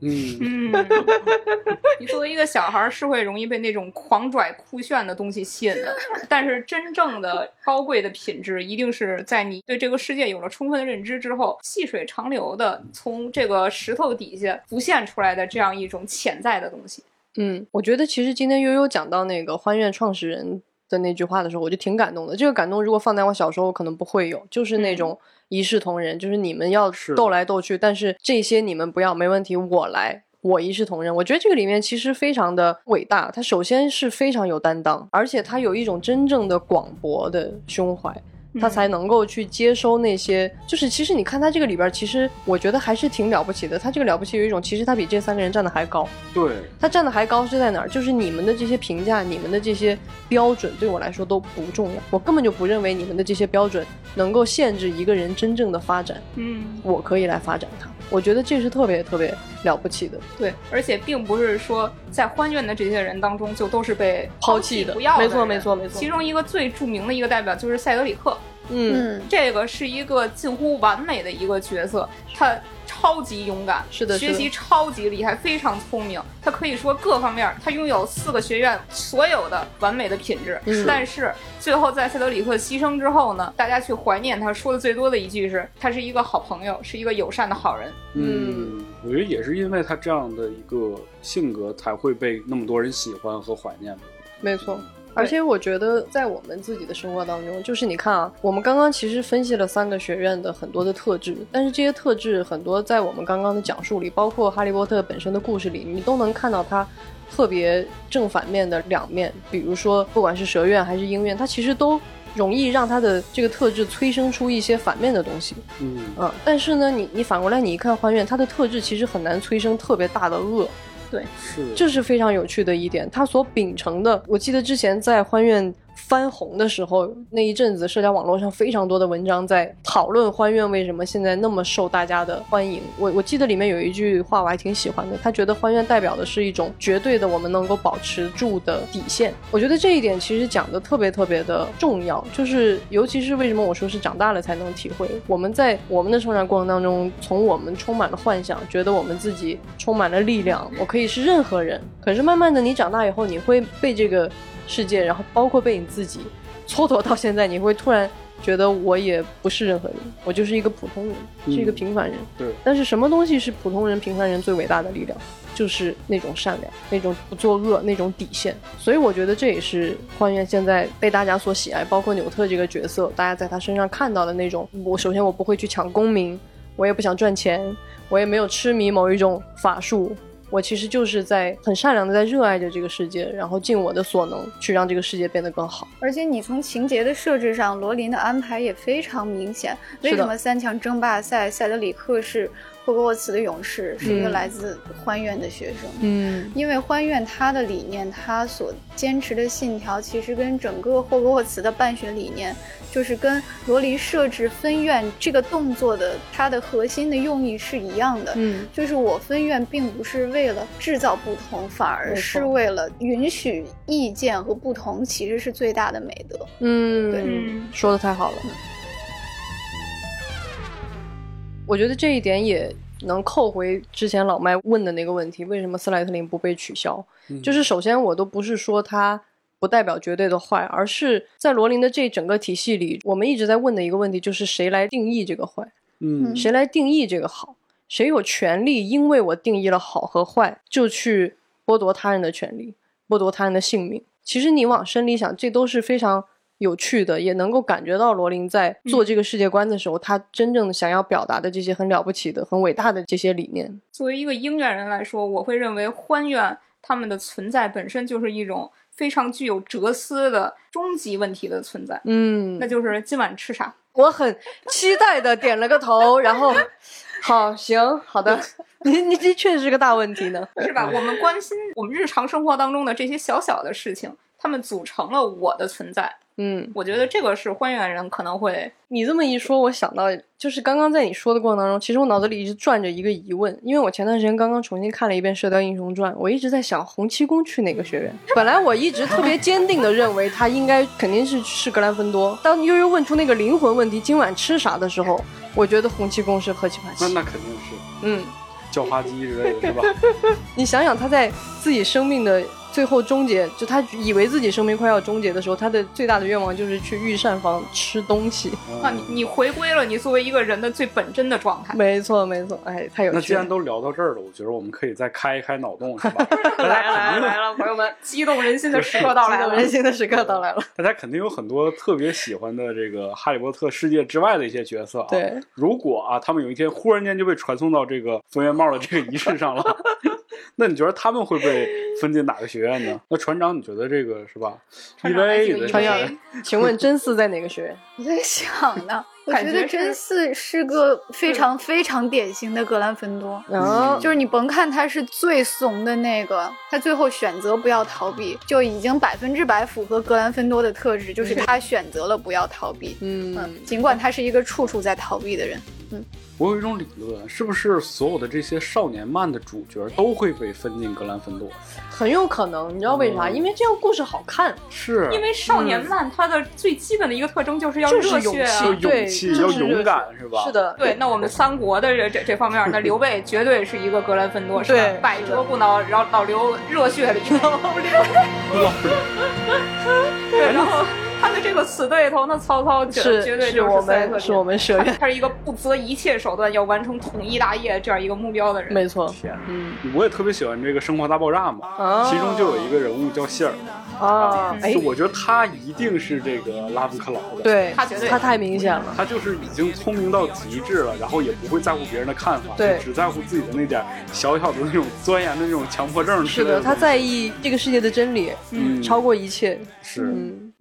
嗯嗯，你作为一个小孩是会容易被那种狂拽酷炫的东西吸引的，但是真正的高贵的品质，一定是在你对这个世界有了充分的认知之后，细水长流的从这个石头底下浮现出来的这样一种潜在的东西。嗯，我觉得其实今天悠悠讲到那个欢悦创始人的那句话的时候，我就挺感动的。这个感动如果放在我小时候，可能不会有，就是那种。一视同仁，就是你们要斗来斗去，但是这些你们不要，没问题，我来，我一视同仁。我觉得这个里面其实非常的伟大，他首先是非常有担当，而且他有一种真正的广博的胸怀。他才能够去接收那些，就是其实你看他这个里边，其实我觉得还是挺了不起的。他这个了不起有一种，其实他比这三个人站的还高。对，他站的还高是在哪儿？就是你们的这些评价，你们的这些标准对我来说都不重要。我根本就不认为你们的这些标准能够限制一个人真正的发展。嗯，我可以来发展他。我觉得这是特别特别了不起的。对，而且并不是说在欢院的这些人当中就都是被抛弃的，不要。没错，没错，没错。其中一个最著名的一个代表就是塞德里克。嗯，这个是一个近乎完美的一个角色，他。超级勇敢，是的，学习超级厉害，非常聪明。他可以说各方面，他拥有四个学院所有的完美的品质。但是最后在塞德里克牺牲之后呢，大家去怀念他，说的最多的一句是：“他是一个好朋友，是一个友善的好人。”嗯，我觉得也是因为他这样的一个性格，才会被那么多人喜欢和怀念。没错。而且我觉得，在我们自己的生活当中，就是你看啊，我们刚刚其实分析了三个学院的很多的特质，但是这些特质很多在我们刚刚的讲述里，包括哈利波特本身的故事里，你都能看到它特别正反面的两面。比如说，不管是蛇院还是鹰院，它其实都容易让它的这个特质催生出一些反面的东西。嗯嗯，但是呢，你你反过来你一看欢院，它的特质其实很难催生特别大的恶。对，是，这是非常有趣的一点。他所秉承的，我记得之前在欢院。翻红的时候，那一阵子社交网络上非常多的文章在讨论欢院为什么现在那么受大家的欢迎。我我记得里面有一句话我还挺喜欢的，他觉得欢院代表的是一种绝对的我们能够保持住的底线。我觉得这一点其实讲的特别特别的重要，就是尤其是为什么我说是长大了才能体会。我们在我们的成长过程当中，从我们充满了幻想，觉得我们自己充满了力量，我可以是任何人。可是慢慢的你长大以后，你会被这个。世界，然后包括被你自己蹉跎到现在，你会突然觉得我也不是任何人，我就是一个普通人，是一个平凡人。对。但是什么东西是普通人、平凡人最伟大的力量？就是那种善良，那种不作恶，那种底线。所以我觉得这也是幻愿现在被大家所喜爱，包括纽特这个角色，大家在他身上看到的那种。我首先我不会去抢功名，我也不想赚钱，我也没有痴迷某一种法术。我其实就是在很善良的在热爱着这个世界，然后尽我的所能去让这个世界变得更好。而且你从情节的设置上，罗琳的安排也非常明显。为什么三强争霸赛，塞德里克是？霍格沃茨的勇士是一个来自欢院的学生，嗯，因为欢院他的理念，他所坚持的信条，其实跟整个霍格沃茨的办学理念，就是跟罗琳设置分院这个动作的它的核心的用意是一样的，嗯，就是我分院并不是为了制造不同，反而是为了允许意见和不同，其实是最大的美德，嗯，对，说的太好了。我觉得这一点也能扣回之前老麦问的那个问题：为什么斯莱特林不被取消？就是首先，我都不是说他不代表绝对的坏，而是在罗琳的这整个体系里，我们一直在问的一个问题就是谁来定义这个坏？嗯，谁来定义这个好？谁有权利因为我定义了好和坏，就去剥夺他人的权利，剥夺他人的性命？其实你往深里想，这都是非常。有趣的，也能够感觉到罗琳在做这个世界观的时候，他真正想要表达的这些很了不起的、很伟大的这些理念。作为一个鹰院人来说，我会认为欢院他们的存在本身就是一种非常具有哲思的终极问题的存在。嗯，那就是今晚吃啥？我很期待的点了个头，然后，好，行，好的，你你这确实是个大问题呢，是吧？我们关心我们日常生活当中的这些小小的事情，他们组成了我的存在。嗯，我觉得这个是欢院人可能会。你这么一说，我想到就是刚刚在你说的过程当中，其实我脑子里一直转着一个疑问，因为我前段时间刚刚重新看了一遍《射雕英雄传》，我一直在想洪七公去哪个学院。本来我一直特别坚定的认为他应该肯定是是格兰芬多。当悠悠问出那个灵魂问题，今晚吃啥的时候，我觉得洪七公是赫奇帕奇。那那肯定是，嗯，叫花鸡之类的是吧？你想想他在自己生命的。最后终结，就他以为自己生命快要终结的时候，他的最大的愿望就是去御膳房吃东西。啊，你你回归了你作为一个人的最本真的状态。没错，没错，哎，太有趣了。那既然都聊到这儿了，我觉得我们可以再开一开脑洞，是吧？来了来了来了，朋友们，激动人心的时刻到来了，人心的时刻到来了。大家肯定有很多特别喜欢的这个《哈利波特》世界之外的一些角色啊。对，如果啊，他们有一天忽然间就被传送到这个分院帽的这个仪式上了。那你觉得他们会被分进哪个学院呢？那船长，你觉得这个是吧？船长，船长，请问真嗣在哪个学院？我在想呢，我觉得真嗣是个非常非常典型的格兰芬多。嗯，就是你甭看他是最怂的那个，他最后选择不要逃避，就已经百分之百符合格兰芬多的特质，就是他选择了不要逃避。嗯，尽管他是一个处处在逃避的人。嗯。我有一种理论，是不是所有的这些少年漫的主角都会被分进格兰芬多？很有可能，你知道为啥？因为这个故事好看。是，因为少年漫它的最基本的一个特征就是要热血啊，要勇气，要勇敢，是吧？是的，对。那我们三国的这这这方面，那刘备绝对是一个格兰芬多，是吧？百折不挠，然后老刘热血里头，老刘。对，然后。他的这个死对头，那曹操是绝对就是我们是我们舍院，他是一个不择一切手段要完成统一大业这样一个目标的人。没错，嗯，我也特别喜欢这个《生活大爆炸》嘛，其中就有一个人物叫谢尔啊，哎，我觉得他一定是这个拉夫克劳的，对他绝对他太明显了，他就是已经聪明到极致了，然后也不会在乎别人的看法，对，只在乎自己的那点小小的那种钻研的那种强迫症。是的，他在意这个世界的真理，嗯，超过一切。是，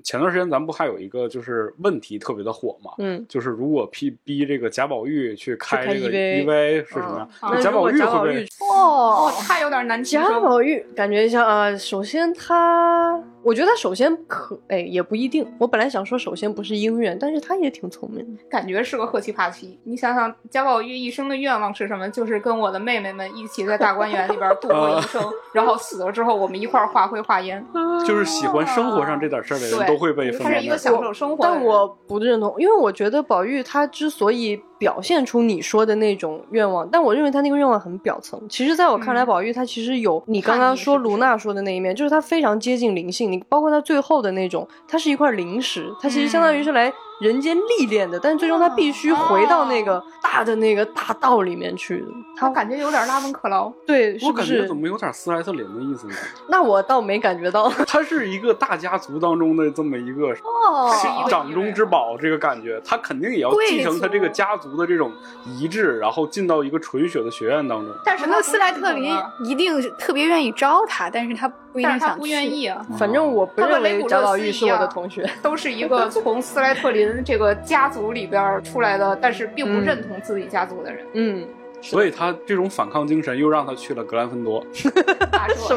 前段时间咱们不还有一个就是问题特别的火嘛？嗯，就是如果逼逼这个贾宝玉去开这个 EV 是什么贾宝玉会不会？哦，他有点难听。贾宝玉感觉一下啊，首先他。我觉得他首先可哎也不一定。我本来想说首先不是姻缘，但是他也挺聪明的，感觉是个赫奇帕奇。你想想，贾宝玉一生的愿望是什么？就是跟我的妹妹们一起在大观园里边度过一生，然后死了之后我们一块儿化灰化烟。就是喜欢生活上这点事儿的人都会被分。他是一个享受生活，但我不认同，因为我觉得宝玉他之所以。表现出你说的那种愿望，但我认为他那个愿望很表层。其实，在我看来，宝玉他其实有你刚刚说卢娜说的那一面，就是他非常接近灵性。你包括他最后的那种，它是一块灵石，它其实相当于是来。人间历练的，但是最终他必须回到那个大的那个大道里面去。他感觉有点拉文克劳，对，我感觉怎么有点斯莱特林的意思呢？那我倒没感觉到。他是一个大家族当中的这么一个哦，掌中之宝，这个感觉，他肯定也要继承他这个家族的这种遗志，然后进到一个纯血的学院当中。但是那斯莱特林一定特别愿意招他，但是他不一定想不愿意啊。反正我不认为贾宝玉是我的同学，都是一个从斯莱特林。这个家族里边出来的，但是并不认同自己家族的人，嗯，所以他这种反抗精神又让他去了格兰芬多。什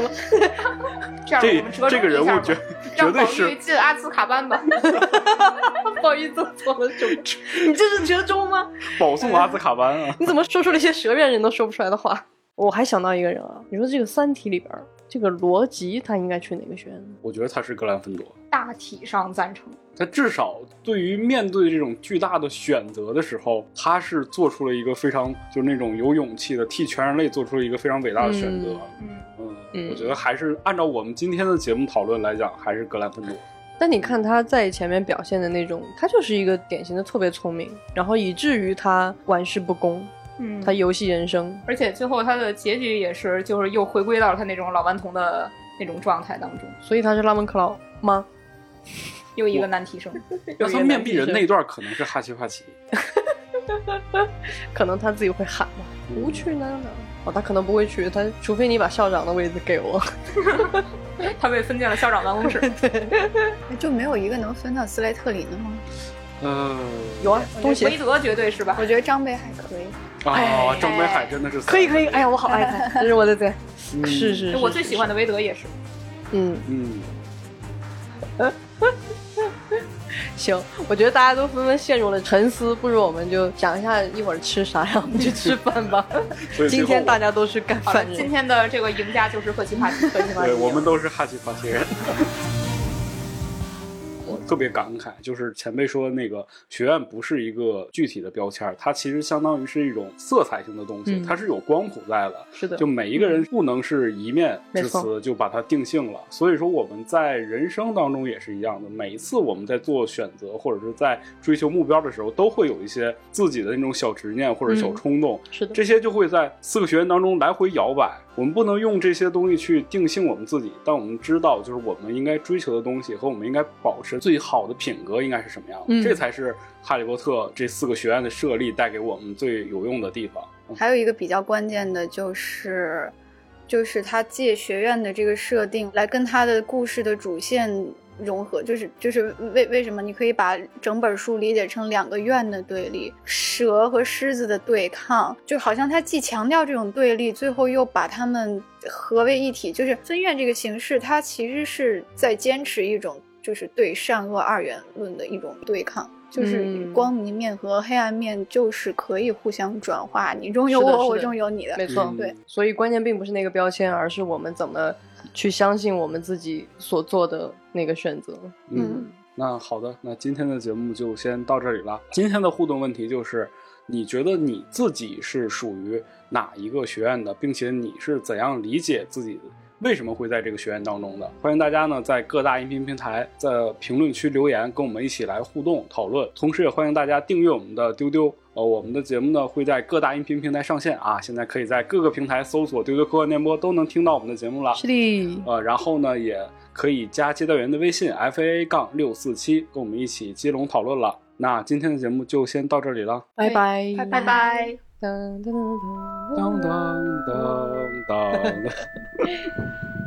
么？这这个人物绝 绝对是进阿兹卡班吧？不好意思，做错了手你这是折中吗？保送阿兹卡班啊！你怎么说出了一些蛇院人都说不出来的话？我还想到一个人啊，你说这个《三体》里边，这个罗辑他应该去哪个学院？我觉得他是格兰芬多。大体上赞成。他至少对于面对这种巨大的选择的时候，他是做出了一个非常就是那种有勇气的，替全人类做出了一个非常伟大的选择。嗯嗯，我觉得还是按照我们今天的节目讨论来讲，还是格兰芬多。但你看他在前面表现的那种，他就是一个典型的特别聪明，然后以至于他玩世不恭。嗯，他游戏人生，而且最后他的结局也是，就是又回归到了他那种老顽童的那种状态当中。所以他是拉文克劳吗？又一个难题生。要他面壁人那段可能是哈奇帕奇，可能他自己会喊吧，不去哪哪。哦，他可能不会去，他除非你把校长的位置给我。他被分进了校长办公室。对就没有一个能分到斯莱特林的吗？嗯，有啊，东西韦德绝对是吧？我觉得张北还可以。啊，张北海真的是可以可以，哎呀，我好爱他，这是我的最，是是，我最喜欢的韦德也是。嗯嗯。行，我觉得大家都纷纷陷入了沉思，不如我们就想一下一会儿吃啥，然后我们去吃饭吧。今天大家都是干饭人。今天的这个赢家就是赫奇帕奇，赫奇帕奇。对，我们都是哈奇帕奇人。特别感慨，就是前辈说那个学院不是一个具体的标签，它其实相当于是一种色彩性的东西，它是有光谱在的。是的，就每一个人不能是一面之词就把它定性了。所以说我们在人生当中也是一样的，每一次我们在做选择或者是在追求目标的时候，都会有一些自己的那种小执念或者小冲动。是的，这些就会在四个学院当中来回摇摆。我们不能用这些东西去定性我们自己，但我们知道，就是我们应该追求的东西和我们应该保持最好的品格应该是什么样的，这才是哈利波特这四个学院的设立带给我们最有用的地方。还有一个比较关键的就是，就是他借学院的这个设定来跟他的故事的主线。融合就是就是为为什么你可以把整本书理解成两个院的对立，蛇和狮子的对抗，就好像它既强调这种对立，最后又把他们合为一体。就是分院这个形式，它其实是在坚持一种就是对善恶二元论的一种对抗，就是光明面和黑暗面就是可以互相转化，你中有我，我中有你的，没错。对，所以关键并不是那个标签，而是我们怎么。去相信我们自己所做的那个选择。嗯，那好的，那今天的节目就先到这里了。今天的互动问题就是，你觉得你自己是属于哪一个学院的，并且你是怎样理解自己？为什么会在这个学院当中的？欢迎大家呢在各大音频平台在评论区留言，跟我们一起来互动讨论。同时也欢迎大家订阅我们的丢丢。呃，我们的节目呢会在各大音频平台上线啊，现在可以在各个平台搜索“丢丢科幻电波”都能听到我们的节目了。是的。呃，然后呢也可以加接待员的微信 f a a 杠六四七，跟我们一起接龙讨论了。那今天的节目就先到这里了，拜拜，拜拜。当当当当当当当。